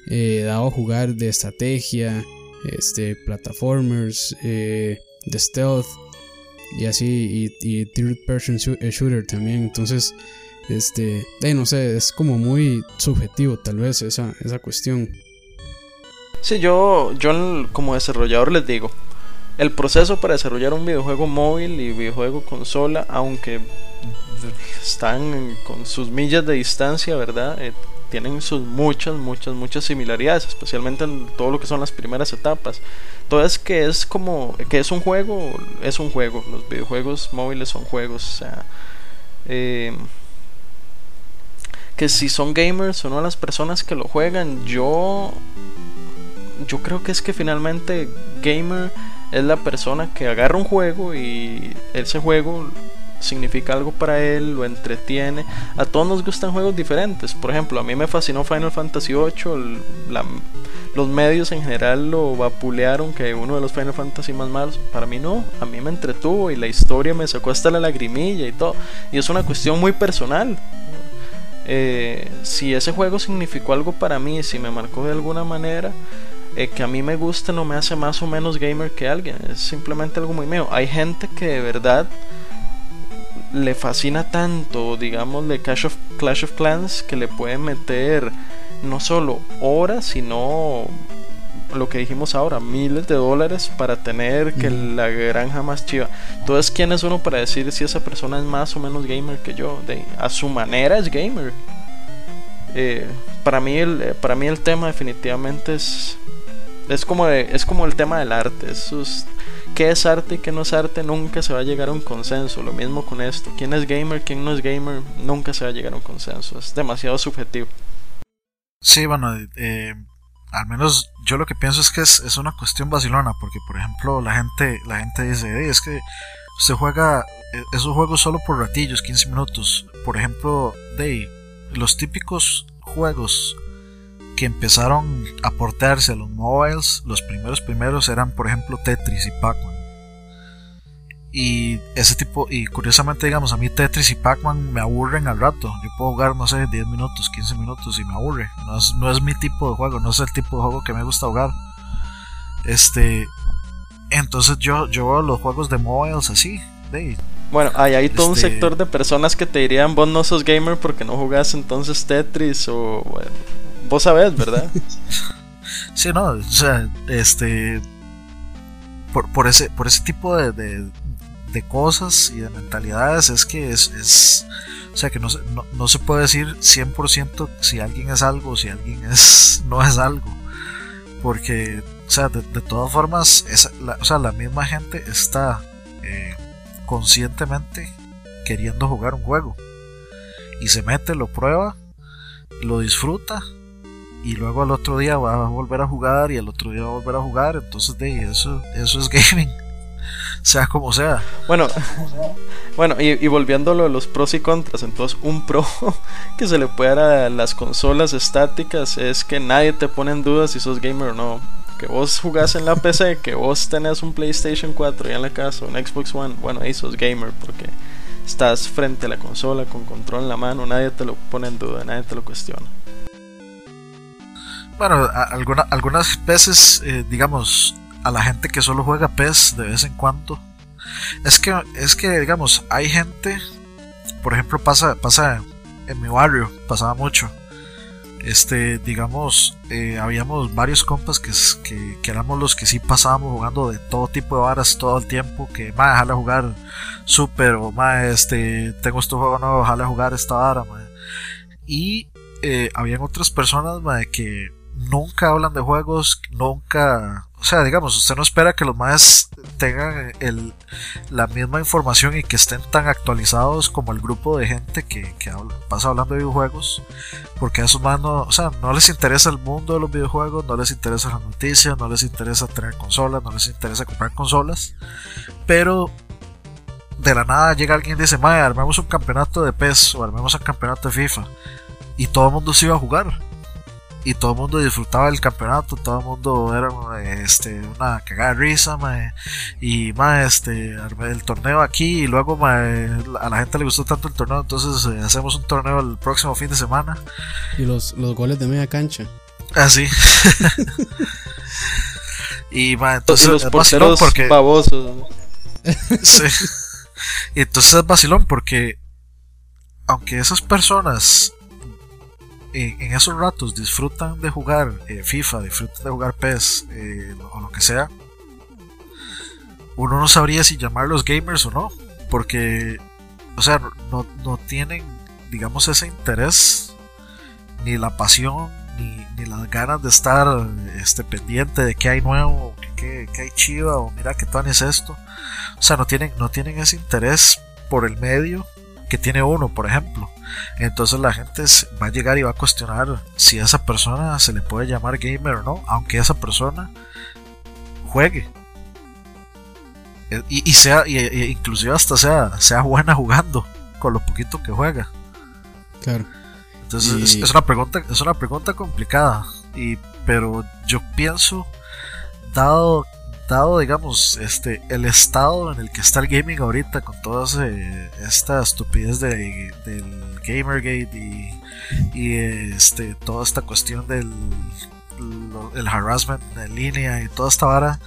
eh, dado a jugar de estrategia, este, plataformers, de stealth y así, y, y third person shooter también. Entonces, este, no sé, es como muy subjetivo tal vez esa, esa cuestión. Sí, yo, yo como desarrollador les digo, el proceso para desarrollar un videojuego móvil y videojuego consola, aunque están con sus millas de distancia, ¿verdad? Eh, tienen sus muchas, muchas, muchas similaridades, especialmente en todo lo que son las primeras etapas. Entonces, que es como, que es un juego, es un juego. Los videojuegos móviles son juegos, o sea, eh, que si son gamers o no las personas que lo juegan, yo yo creo que es que finalmente gamer es la persona que agarra un juego y ese juego significa algo para él, lo entretiene. A todos nos gustan juegos diferentes. Por ejemplo, a mí me fascinó Final Fantasy VIII. los medios en general lo vapulearon, que uno de los Final Fantasy más malos. Para mí no, a mí me entretuvo y la historia me sacó hasta la lagrimilla y todo. Y es una cuestión muy personal. Eh, si ese juego significó algo para mí, si me marcó de alguna manera, eh, que a mí me guste no me hace más o menos gamer que alguien, es simplemente algo muy mío. Hay gente que de verdad le fascina tanto, digamos, de Clash of, Clash of Clans, que le puede meter no solo horas, sino lo que dijimos ahora, miles de dólares para tener que la granja más chiva. Entonces, ¿quién es uno para decir si esa persona es más o menos gamer que yo? De, a su manera es gamer. Eh, para, mí el, eh, para mí el tema definitivamente es, es, como es como el tema del arte. Eso es, ¿Qué es arte y qué no es arte? Nunca se va a llegar a un consenso. Lo mismo con esto. ¿Quién es gamer, quién no es gamer? Nunca se va a llegar a un consenso. Es demasiado subjetivo. Sí, bueno, eh, al menos yo lo que pienso es que es, una cuestión vacilona, porque por ejemplo la gente, la gente dice, es que usted juega e, esos juegos solo por ratillos, 15 minutos. Por ejemplo, de los típicos juegos que empezaron a portarse a los mobiles, los primeros primeros eran por ejemplo Tetris y Pac-Man. Y ese tipo, y curiosamente, digamos, a mí Tetris y Pac-Man me aburren al rato. Yo puedo jugar, no sé, 10 minutos, 15 minutos y me aburre. No es, no es mi tipo de juego, no es el tipo de juego que me gusta jugar. Este. Entonces yo, yo veo los juegos de mobiles así. De, bueno, hay, hay todo un este sector de personas que te dirían, vos no sos gamer porque no jugás entonces Tetris o... vos sabés, ¿verdad? *laughs* Sí, no, o sea, este. Por, por ese, por ese tipo de, de, de cosas y de mentalidades es que es, es o sea que no, no, no, se puede decir 100% si alguien es algo si alguien es, *laughs* no es algo. Porque, o sea, de, de todas formas, esa, la, o sea, la misma gente está eh, conscientemente queriendo jugar un juego. Y se mete, lo prueba, lo disfruta y luego al otro día va a volver a jugar y al otro día va a volver a jugar. Entonces, de eso, eso es *laughs* gaming sea como sea. Bueno, *laughs* bueno y, y volviéndolo a los pros y contras, entonces un pro *laughs* que se le puede dar a las consolas estáticas es que nadie te pone en duda si sos gamer o no. Que vos jugás en la PC, que vos tenés un PlayStation 4 ya en la casa, un Xbox One, bueno, ahí sos gamer porque estás frente a la consola con control en la mano, nadie te lo pone en duda, nadie te lo cuestiona. Bueno, alguna, algunas veces, eh, digamos, a la gente que solo juega PES de vez en cuando. Es que, es que digamos, hay gente, por ejemplo, pasa, pasa en mi barrio, pasaba mucho. Este, digamos, eh, habíamos varios compas que, que, que, éramos los que sí pasábamos jugando de todo tipo de varas todo el tiempo. Que, más dejarle jugar super, o más, este, tengo este juego nuevo, dejarle jugar esta vara, Y eh, habían otras personas, ma, que nunca hablan de juegos, nunca o sea, digamos, usted no espera que los más tengan el, la misma información y que estén tan actualizados como el grupo de gente que, que pasa hablando de videojuegos, porque a esos más no, o sea, no les interesa el mundo de los videojuegos, no les interesa las noticias, no les interesa tener consolas, no les interesa comprar consolas, pero de la nada llega alguien y dice, madre, armemos un campeonato de PES o armemos un campeonato de FIFA, y todo el mundo se iba a jugar y todo el mundo disfrutaba del campeonato, todo el mundo era este, una cagada de risa, y más este, el torneo aquí y luego a la gente le gustó tanto el torneo, entonces eh, hacemos un torneo el próximo fin de semana. Y los, los goles de media cancha. Así. *laughs* y entonces y los porteros porque... babosos. *laughs* sí. Y entonces es vacilón porque aunque esas personas en, esos ratos disfrutan de jugar eh, FIFA, disfrutan de jugar PES eh, o lo que sea, uno no sabría si llamarlos gamers o no, porque, o sea, no, no tienen, digamos, ese interés, ni la pasión, ni, ni, las ganas de estar este, pendiente de qué hay nuevo, qué hay chiva, o mira qué tan es esto. O sea, no tienen, no tienen ese interés por el medio que tiene uno, por ejemplo. Entonces la gente va a llegar y va a cuestionar si a esa persona se le puede llamar gamer o no, aunque esa persona juegue. E, y, y sea, y, y inclusive hasta sea, sea buena jugando con lo poquito que juega. Claro. Entonces es, es, una pregunta, es una pregunta complicada. Y, pero yo pienso, dado dado, digamos, este, el estado en el que está el gaming ahorita, con toda esta estupidez de, del Gamergate y, y este, toda esta cuestión del el harassment en línea y toda esta vara,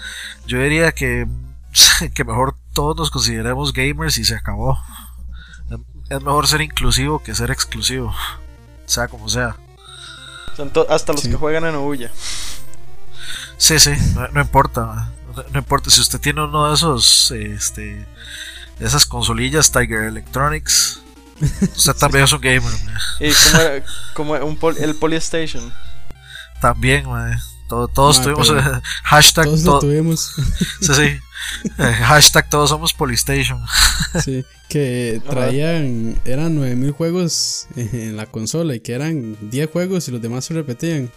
yo diría que, *laughs* que mejor todos nos consideremos gamers y se acabó. Es mejor ser inclusivo que ser exclusivo, sea como sea. Hasta los sí. que juegan en Ouya. Sí, sí, no, no importa no importa si usted tiene uno de esos, este, de esas consolillas Tiger Electronics, *laughs* usted también es un gamer. ¿Y era, como un pol, el Polystation? También, man. Todo, todos tuvimos eh, hashtag. Todos to lo tuvimos. *laughs* sí, sí. Eh, hashtag todos somos Polystation. *laughs* sí, que traían. Eran 9000 juegos en la consola y que eran 10 juegos y los demás se repetían.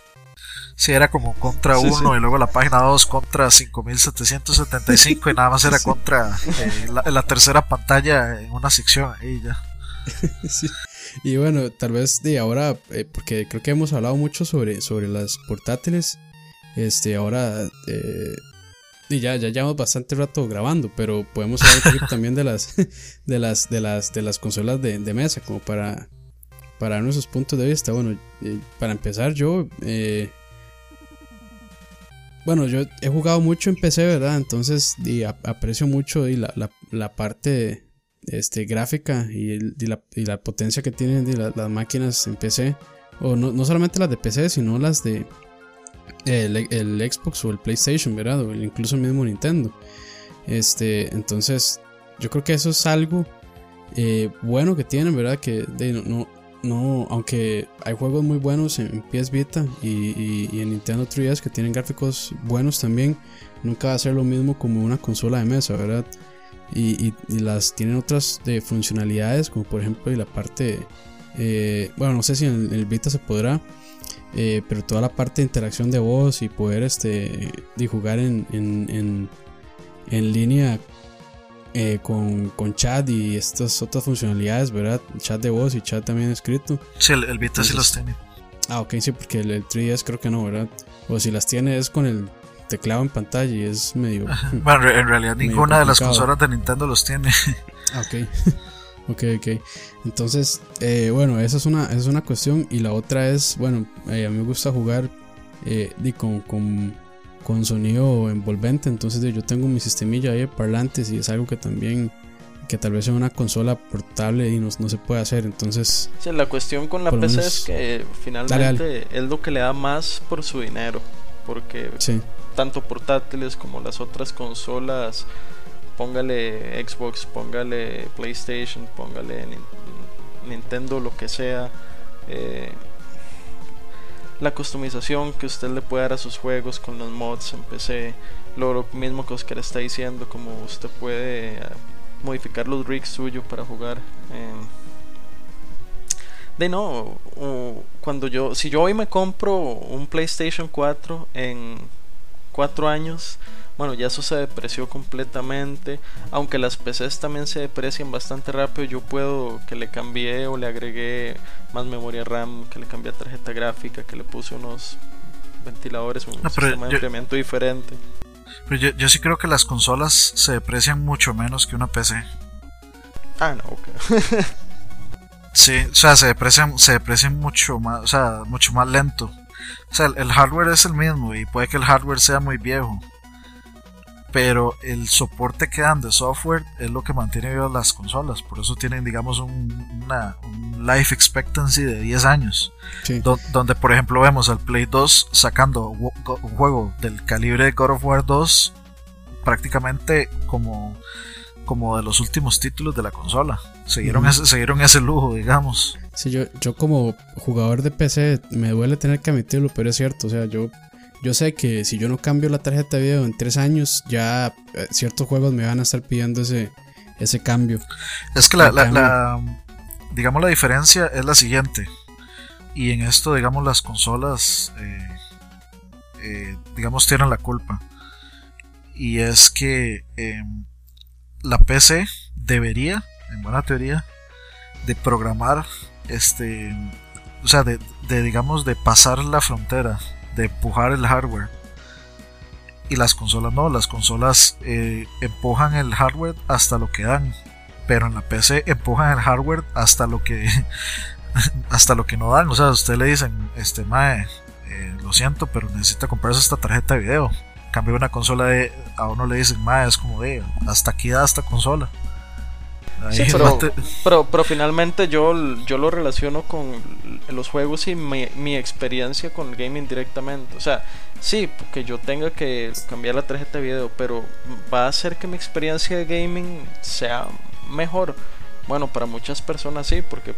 Sí, era como contra 1 sí, sí. y luego la página 2 contra 5775 y nada más era sí. contra eh, la, la, tercera pantalla en una sección y ya. *laughs* sí. Y bueno, tal vez de ahora, eh, porque creo que hemos hablado mucho sobre, sobre las portátiles, este, ahora eh, y ya, ya llevamos bastante rato grabando, pero podemos hablar *laughs* también de las, de las, de las, de las consolas de, de mesa, como para, para nuestros puntos de vista. Bueno, eh, para empezar yo... Eh, bueno, yo he jugado mucho en PC, ¿verdad? Entonces y aprecio mucho y la, la, parte este, gráfica y, la, y, la, potencia que tienen la, las máquinas en PC. O no, no, solamente las de PC, sino las de el, Xbox o el PlayStation, ¿verdad? O incluso mismo Nintendo. Este, entonces, yo creo que eso es algo eh, bueno que tienen, ¿verdad? Que no, no, aunque hay juegos muy buenos en, PS Vita y, y, en Nintendo 3DS que tienen gráficos buenos también, nunca va a ser lo mismo como una consola de mesa, ¿verdad? Y, y las tienen otras de funcionalidades, como por ejemplo la parte, eh, bueno, no sé si en el, Vita se podrá, eh, pero toda la parte de interacción de voz y poder este, de jugar en, en, en, en línea eh, con, con, chat y estas otras funcionalidades, ¿verdad? Chat de voz y chat también escrito. Sí, el, Vita sí los tiene. Ah, ok, sí, porque el, 3DS creo que no, ¿verdad? O si las tiene es con el teclado en pantalla y es medio. *laughs* bueno, en realidad ninguna de las consolas de Nintendo los tiene. ah, ok. *laughs* ok, ok. Entonces, eh, bueno, esa es, una, esa es una cuestión. Y la otra es, bueno, eh, a mí me gusta jugar con, con con sonido envolvente. Entonces yo tengo mi sistemilla ahí de parlantes y es algo que también que tal vez en una consola portable y no, no se puede hacer. Entonces... la cuestión con la PC es que finalmente es lo que le da más por su dinero. Porque tanto portátiles como las otras consolas, póngale Xbox, póngale PlayStation, póngale Nintendo, lo que sea. Eh, la customización que usted le puede dar a sus juegos con los mods en PC, lo, mismo que Oscar está diciendo, como usted puede eh, modificar los rigs suyos para jugar. de no, cuando yo, si yo hoy me compro un PlayStation 4 en 4 años, bueno, ya eso se depreció completamente. Aunque las PCs también se deprecian bastante rápido, yo puedo que le cambié o le agregué más memoria RAM, que le cambié tarjeta gráfica, que le puse unos ventiladores, un sistema de enfriamiento diferente. Pero yo, yo, sí creo que las consolas se deprecian mucho menos que una PC. Ah, no, ok. *laughs* sí, o sea, se deprecian, se deprecian mucho más, o sea, mucho más lento. O sea, el hardware es el mismo y puede que el hardware sea muy viejo pero el soporte que dan de software es lo que mantiene vivas las consolas. Por eso tienen, digamos, un, una, life expectancy de 10 años. donde, por ejemplo, vemos al Play 2 sacando un juego del calibre de God of War 2 prácticamente como, como de los últimos títulos de la consola. Siguieron, ese, siguieron ese lujo, digamos. Sí, yo, yo como jugador de PC me duele tener que admitirlo, pero es cierto. O sea, yo yo sé que si yo no cambio la tarjeta de video en tres años, ya eh, ciertos juegos me van a estar pidiendo ese, ese cambio. Es que la, digamos, la diferencia es la siguiente. Y en esto, digamos, las consolas, eh, eh, digamos, tienen la culpa. Y es que em, la PC debería, en buena teoría, de programar, este, o sea, de, de digamos, de pasar la frontera de empujar el hardware. Y las consolas no, las consolas eh, empujan el hardware hasta lo que dan. Pero en la PC empujan el hardware hasta lo que *laughs* hasta lo que no dan. O sea, usted le dicen, este mae, eh, lo siento, pero necesita comprarse esta tarjeta de video. Cambio una consola de, a uno le dicen, mae, es como de, hasta aquí da esta consola. Pero, pero, finalmente yo, yo lo relaciono con los juegos y mi, experiencia con el gaming directamente. O sea, sí, porque yo tenga que cambiar la tarjeta de video, pero va a hacer que mi experiencia de gaming sea mejor. Bueno, para muchas personas sí, porque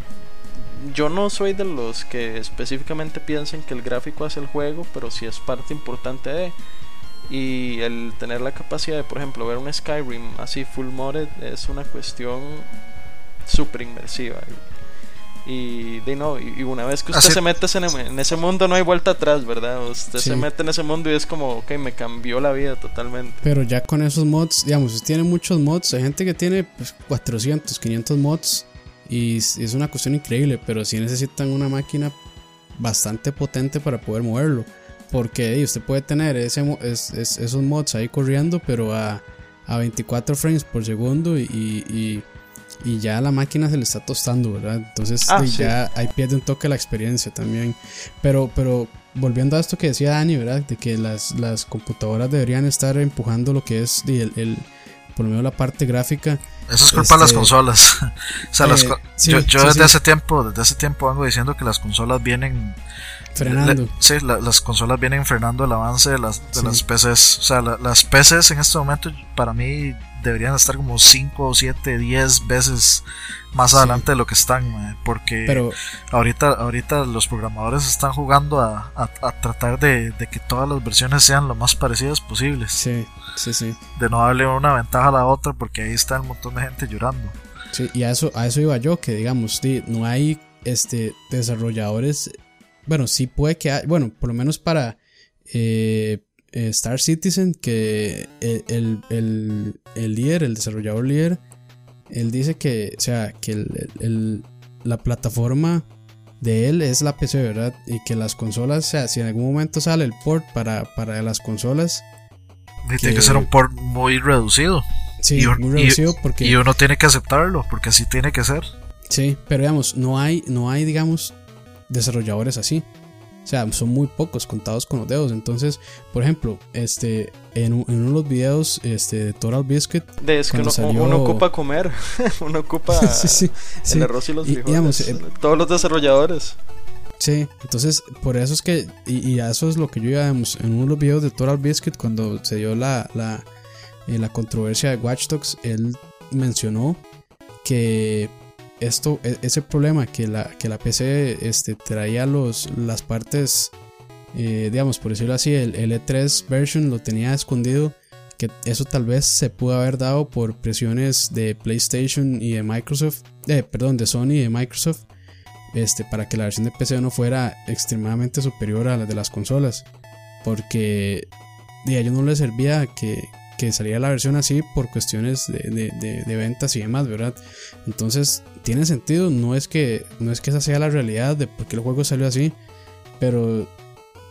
yo no soy de los que específicamente piensan que el gráfico hace el juego, pero sí es parte importante de. Y el tener la capacidad de, por ejemplo, ver un Skyrim así full modded es una cuestión súper inmersiva. Y, de no, y una vez que usted se mete en, ese mundo no hay vuelta atrás, ¿verdad? Usted se mete en ese mundo y es como, ok, me cambió la vida totalmente. Pero ya con esos mods, digamos, tiene muchos mods, hay gente que tiene pues, 400, 500 mods y es una cuestión increíble, pero sí necesitan una máquina bastante potente para poder moverlo. Porque usted puede tener ese, esos mods ahí corriendo, pero a, a 24 frames por segundo y, y, ya la máquina se le está tostando, ¿verdad? Entonces ah, ya ahí pierde un toque la experiencia también. Pero, pero volviendo a esto que decía Dani, ¿verdad? De que las, las computadoras deberían estar empujando lo que es el, el por lo menos la parte gráfica. Eso es culpa de las consolas. *laughs* o sea, las, yo, yo desde hace tiempo, desde hace tiempo vengo diciendo que las consolas vienen Frenando. sí, las consolas vienen frenando el avance de las, de las PCs. O sea, las PCs en este momento para mí deberían estar como 5, 7, 10 veces más adelante de lo que están, porque Pero, ahorita, ahorita los programadores están jugando a, a, tratar de, que todas las versiones sean lo más parecidas posibles. Sí, sí, sí. De no darle una ventaja a la otra, porque ahí está un montón de gente llorando. Sí, y a eso, a eso iba yo, que digamos, no hay este, desarrolladores bueno, sí puede que, hay, bueno, por lo menos para eh, Star Citizen, que el, el, el, líder, el desarrollador líder, él dice que, o sea, que el, la plataforma de él es la PC, ¿verdad? Y que las consolas, o sea, si en algún momento sale el port para, para las consolas. Tiene que, ser un port muy reducido. Sí, muy reducido porque. Y uno tiene que aceptarlo, porque así tiene que ser. Sí, pero digamos, no hay, no hay, digamos, desarrolladores así. O sea, son muy pocos, contados con los dedos. Entonces, por ejemplo, este, en, uno de los videos este, de Total Biscuit. De es que uno, ocupa comer, *laughs* uno ocupa *laughs* el arroz y los frijoles. Eh, todos los desarrolladores. Sí, entonces por eso es que, y, eso es lo que yo iba en uno de los videos de Total Biscuit, cuando se dio la, la, eh, la controversia de Watch Dogs, él mencionó que e, ese problema que la, que la PC este, traía las partes, eh, digamos, por decirlo así, el, E3 version lo tenía escondido, que eso tal vez se pudo haber dado por presiones de PlayStation y de Microsoft, eh, perdón, de Sony y de Microsoft, este, para que la versión de PC no fuera extremadamente superior a la de las consolas, porque a ellos no les servía que, que saliera la versión así por cuestiones de, de, ventas y demás, ¿verdad? Entonces, tiene sentido, no es que no es que esa sea la realidad de por qué el juego salió así, pero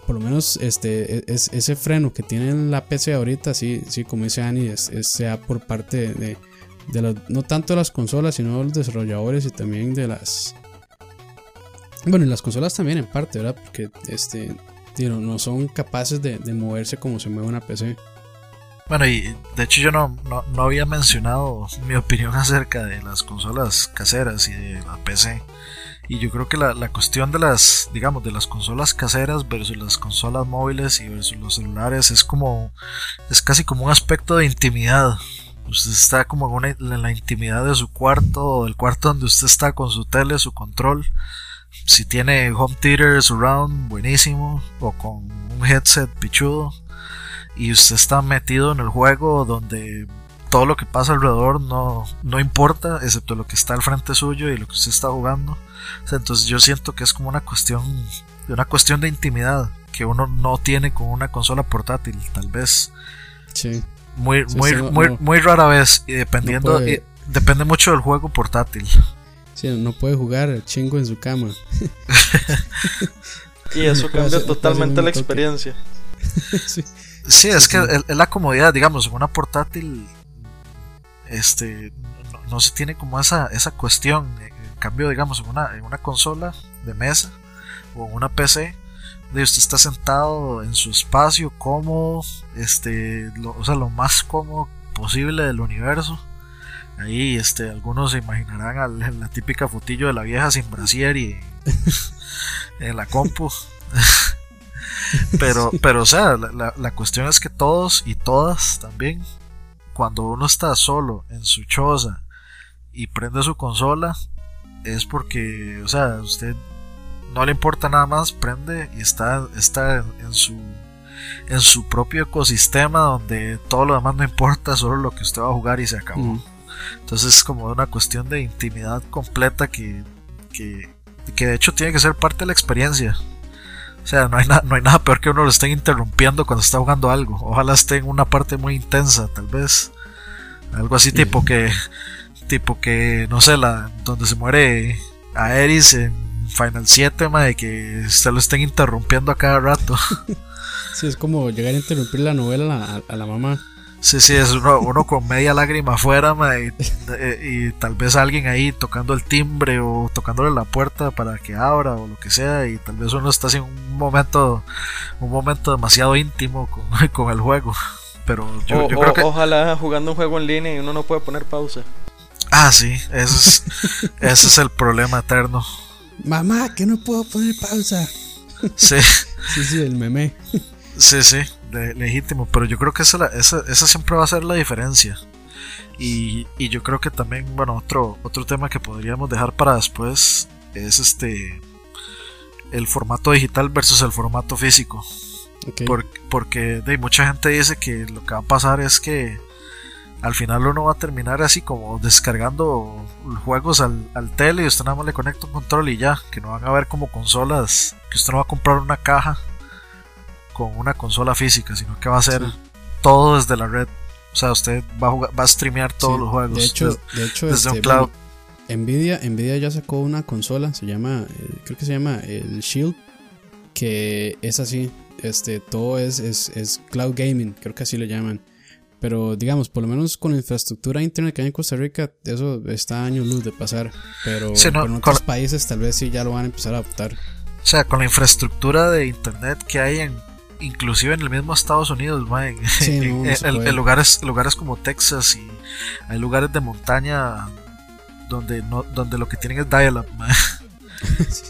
por lo menos este e, es, ese freno que tiene la PC ahorita, sí, sí como dice Annie, es, sea por parte de, de no tanto de las consolas, sino de los desarrolladores y también de las bueno, y las consolas también en parte, ¿verdad? Porque este no son capaces de, de moverse como se mueve una PC. Bueno, y de hecho yo no, no, había mencionado mi opinión *laughs* acerca de las consolas caseras y de la PC. Y yo creo que la, la, cuestión de las, digamos, de las consolas caseras versus las consolas móviles y versus los celulares es como, es casi como un aspecto de intimidad. Usted está como en, en la intimidad de su cuarto o del cuarto donde usted está con su tele, su control. Si tiene home theater surround, buenísimo. O con un headset pichudo y usted está metido en el juego donde todo lo que pasa alrededor no, no importa, excepto lo que está al frente suyo y lo que usted está jugando. entonces yo siento que es como una cuestión, una cuestión de intimidad que uno no tiene con una consola portátil, tal vez. Sí. Muy, muy, muy, muy rara vez y dependiendo, depende mucho del juego portátil. Sí, no puede jugar chingo en su cama. *laughs* y eso *laughs* cambia totalmente la experiencia. *laughs* sí. Sí, es que es la comodidad, digamos, en una portátil este no, se tiene como esa, esa cuestión. En cambio, digamos, en una, en una consola de mesa o en una PC, de usted está sentado en su espacio cómodo, este, o sea, lo más cómodo posible del universo. Ahí, este, algunos se imaginarán *laughs* la típica fotillo de la vieja sin brasier y *laughs* en la compu. *laughs* *laughs* Pero, pero o sea, la, la, cuestión es que todos y todas también, cuando uno está solo en su choza y prende su consola, es porque, o sea, usted no le importa nada más, prende y está, está en su en su propio ecosistema donde todo lo demás no importa, solo lo que usted va a jugar y se acabó. Entonces es como una cuestión de intimidad completa que, que, que de hecho tiene que ser parte de la experiencia. O sea, no hay, no hay nada peor que uno lo estén interrumpiendo cuando está jugando algo. Ojalá esté en una parte muy intensa, tal vez. Algo así tipo que. Tipo que, no sé, la donde se muere a Eris en Final 7, de que usted lo estén interrumpiendo a cada rato. *laughs* Sí, es como llegar a interrumpir la novela a la mamá. Sí, sí, es uno, con media lágrima afuera y, tal vez alguien ahí tocando el timbre o tocándole la puerta para que abra o lo que sea y tal vez uno está en un momento un momento demasiado íntimo con, *laughs* con el juego. Pero yo, creo que... Ojalá jugando un juego en línea y uno no puede poner pausa. Ah, sí, eso es, *laughs* ese es el problema eterno. Mamá, que no puedo poner pausa. Sí. sí, sí, el meme. Sí, sí, legítimo, pero yo creo que esa, esa, esa, siempre va a ser la diferencia. Y, y, yo creo que también, bueno, otro, otro tema que podríamos dejar para después es este el formato digital versus el formato físico. porque de, mucha gente dice que lo que va a pasar es que al final uno va a terminar así como descargando juegos al, al tele y usted nada más le conecta un control y ya, que no van a ver como consolas, que usted no va a comprar una caja con una consola física, sino que va a ser todo desde la red. O sea, usted va a, va a streamear todos los juegos de hecho, de hecho, desde un este, cloud. Nvidia, Nvidia ya sacó una consola, se llama, eh, creo que se llama el Shield, que es así, este, todo es, es, es cloud gaming, creo que así lo llaman. Pero digamos, por lo menos con la infraestructura internet que hay en Costa Rica, eso está a años luz de pasar. Pero, en otros países tal vez sí ya lo van a empezar a adoptar. O sea, con la infraestructura de internet que hay en inclusive en el mismo Estados Unidos, en, lugares, lugares como Texas y hay lugares de montaña donde no, donde lo que tienen es dial-up,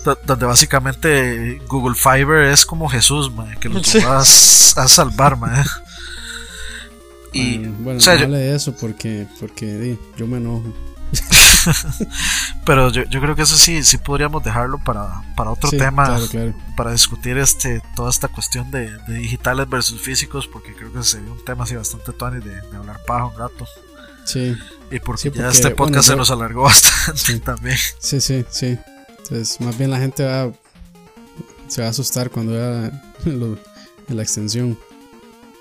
*laughs* donde básicamente Google Fiber es como Jesús, que lo vas a salvar, Y, bueno, no hable de eso porque, porque yo me enojo. *laughs* *laughs* Pero yo, creo que eso sí, sí podríamos dejarlo para, para otro tema, para discutir este, toda esta cuestión de, digitales versus físicos, porque creo que sería un tema así bastante tuani de, de hablar paja un rato. Sí. Y porque, ya este podcast se nos alargó *laughs* bastante también. Sí, sí, sí. Entonces, más bien la gente va, se va a asustar cuando vea *laughs* la extensión.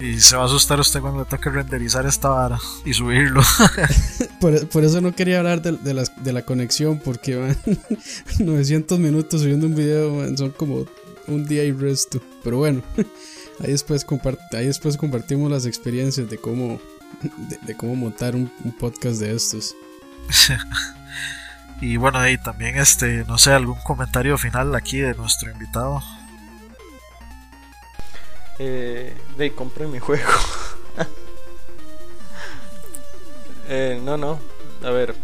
Y se va a asustar usted cuando le toque renderizar esta vara y subirlo. *laughs* por, eso no quería hablar de, la, de la, conexión, porque van 900 *laughs* minutos subiendo un video, son como un día y resto. Pero bueno, *laughs* ahí después, ahí después compartimos las experiencias de cómo, de, cómo montar un, un, podcast de estos. y bueno, ahí también, este, no sé, algún comentario final aquí de nuestro invitado eh, de compré mi juego. *laughs* eh, no, no. A ver.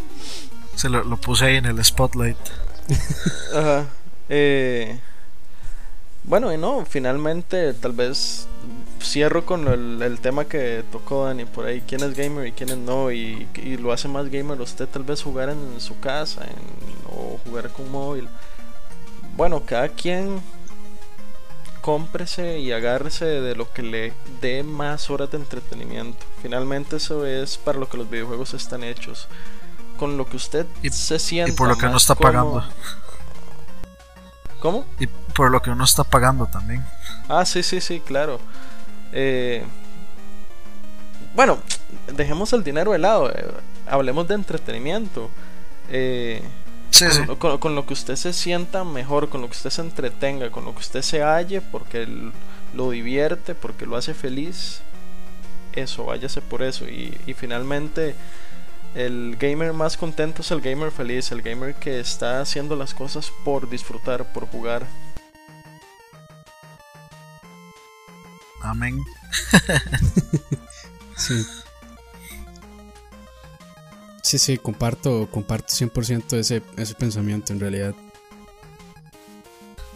Se lo, puse ahí en el spotlight. *laughs* Ajá. Eh, bueno, y no, finalmente tal vez cierro con el, tema que tocó Dani por ahí. ¿Quién es gamer y quién no? Y, lo hace más gamer usted tal vez jugar en su casa o jugar con móvil. Bueno, cada quien cómprese y agárrese de lo que le dé más horas de entretenimiento. Finalmente eso es para lo que los videojuegos están hechos. Con lo que usted se siente. Y por lo que uno está pagando. ¿Cómo? Y por lo que uno está pagando también. Ah, sí, sí, sí, claro. Eh, bueno, dejemos el dinero de lado. Eh, hablemos de entretenimiento. Eh, con, lo que usted se sienta mejor, con lo que usted se entretenga, con lo que usted se halle, porque lo divierte, porque lo hace feliz, eso, váyase por eso. Y, finalmente, el gamer más contento es el gamer feliz, el gamer que está haciendo las cosas por disfrutar, por jugar. Amén. *laughs* sí. Sí, sí, comparto, comparto 100% ese, ese pensamiento en realidad.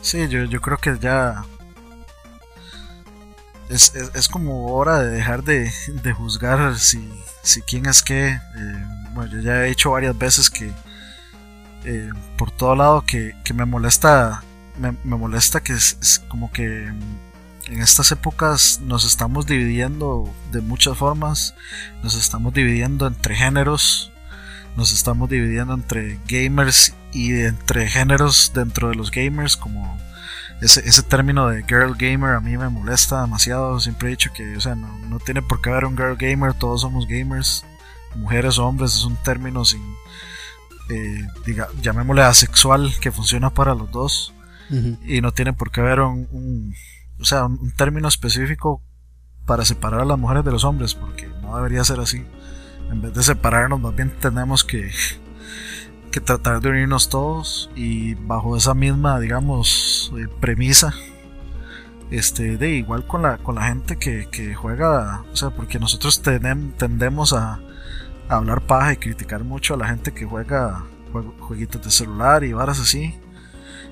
Sí, yo, yo creo que ya es, es, como hora de dejar de, de juzgar si, si, quién es qué. Eh, bueno, yo ya he dicho varias veces que eh, por todo lado que, que me molesta, me, me molesta que es, como que en estas épocas nos estamos dividiendo de muchas formas, nos estamos dividiendo entre géneros, nos estamos dividiendo entre gamers y entre géneros dentro de los gamers, como ese, ese término de girl gamer a mí me molesta demasiado. Siempre he dicho que, o sea, no, no tiene por qué haber un girl gamer, todos somos gamers, mujeres o hombres, es un término sin, eh, diga, llamémosle asexual, que funciona para los dos. Y no tiene por qué haber un, o sea, un término específico para separar a las mujeres de los hombres, porque no debería ser así en vez de separarnos, más bien tenemos que, que tratar de unirnos todos y bajo esa misma, digamos, eh, premisa. Este, de igual con la, con la gente que, que juega, o sea, porque nosotros tendemos a, a, hablar paja y criticar mucho a la gente que juega jueguitos de celular y varas así.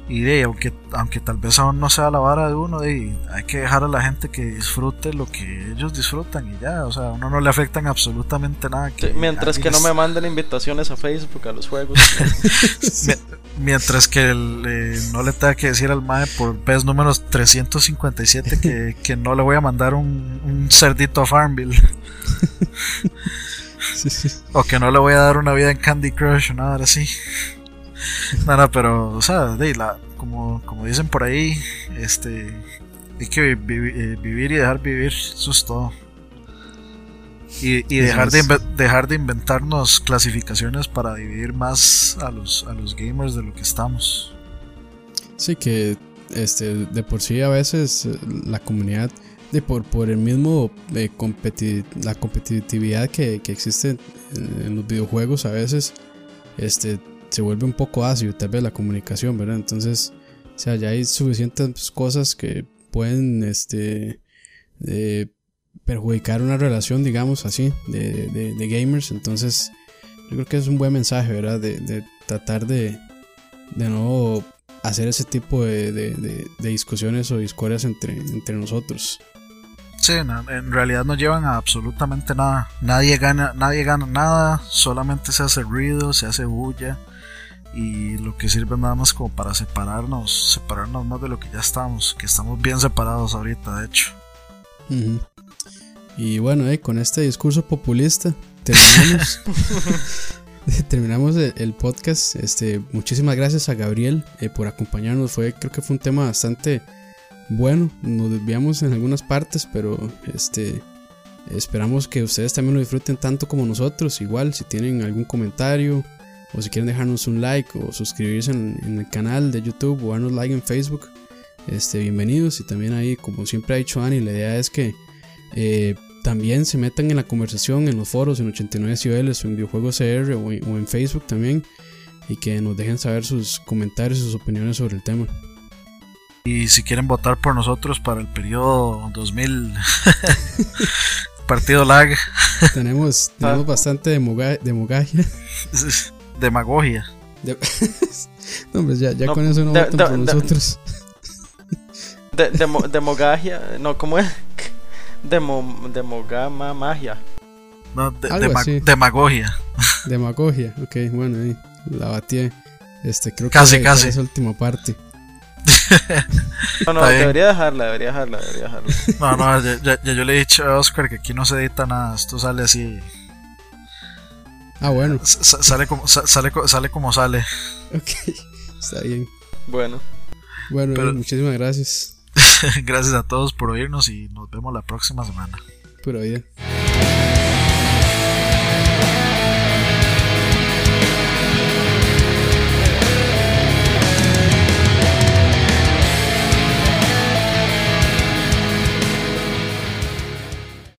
Y de, aunque, aunque tal vez aún no sea la vara de uno, de, hay que dejar a la gente que disfrute lo que ellos disfrutan y ya, o sea, a uno no le afectan absolutamente nada. Que mientras que no me manden invitaciones a Facebook a los juegos. *laughs* mientras que no le tenga que decir al MAE por vez número 357 que, *laughs* que no le voy a mandar un, un cerdito a Farmville. *laughs* O que no le voy a dar una vida en Candy Crush o nada así. *laughs* Nada, pero, o sea, de la, como, como dicen por ahí, este, hay que eh, vivir y dejar vivir, eso es todo. Y, dejar, de dejar de inventarnos clasificaciones para dividir más a los, a los gamers de lo que estamos. Sí, que este, de por sí a veces eh, la comunidad, de por, por el mismo eh, la competitividad que, que existe en, en, los videojuegos, a veces este, se vuelve un poco ácido tal vez la comunicación, ¿verdad? Entonces, o sea, ya hay suficientes cosas que pueden, este, perjudicar una relación, digamos así, de, de, gamers. Entonces, yo creo que es un buen mensaje, ¿verdad? De, tratar de, de no hacer ese tipo de, discusiones o discordias entre, entre nosotros. Sí, en realidad no llevan a absolutamente nada. Nadie gana, nadie gana nada, solamente se hace ruido, se hace bulla y lo que sirve nada más como para separarnos, separarnos más de lo que ya estamos, que estamos bien separados ahorita, de hecho. Y bueno, eh, con este discurso populista terminamos, *laughs* *laughs* terminamos el, podcast. Este, muchísimas gracias a Gabriel eh, por acompañarnos. Fue, creo que fue un tema bastante bueno. Nos desviamos en algunas partes, pero este, esperamos que ustedes también lo disfruten tanto como nosotros. Igual, si tienen algún comentario o si quieren dejarnos un like o suscribirse en, el canal de YouTube o darnos like en Facebook, este, bienvenidos. Y también ahí, como siempre ha dicho Ani, la idea es que eh, también se metan en la conversación en los foros, en 89 cibeles o en Videojuegos CR o, en Facebook también. Y que nos dejen saber sus comentarios y sus opiniones sobre el tema. Y si quieren votar por nosotros para el periodo 2000, *laughs* *laughs* partido lag. Tenemos, tenemos bastante demogagia *laughs* demagogia. *laughs* no, pues ya, ya con eso no votan por nosotros. De, demogagia, no, ¿cómo es? Demo, demogama magia. No, demagogia. Demagogia, ok, bueno, ahí la batí. Este, creo casi, que casi. esa última parte. no, no, *laughs* debería dejarla, debería dejarla, debería dejarla. No, no, ya, ya, yo le he dicho a Oscar que aquí no se edita nada, esto sale así Ah, bueno. sale, como, sale, sale como sale. Ok, *laughs* está bien. Bueno. Bueno, muchísimas gracias. *laughs* gracias a todos por oírnos y nos vemos la próxima semana. Pura vida.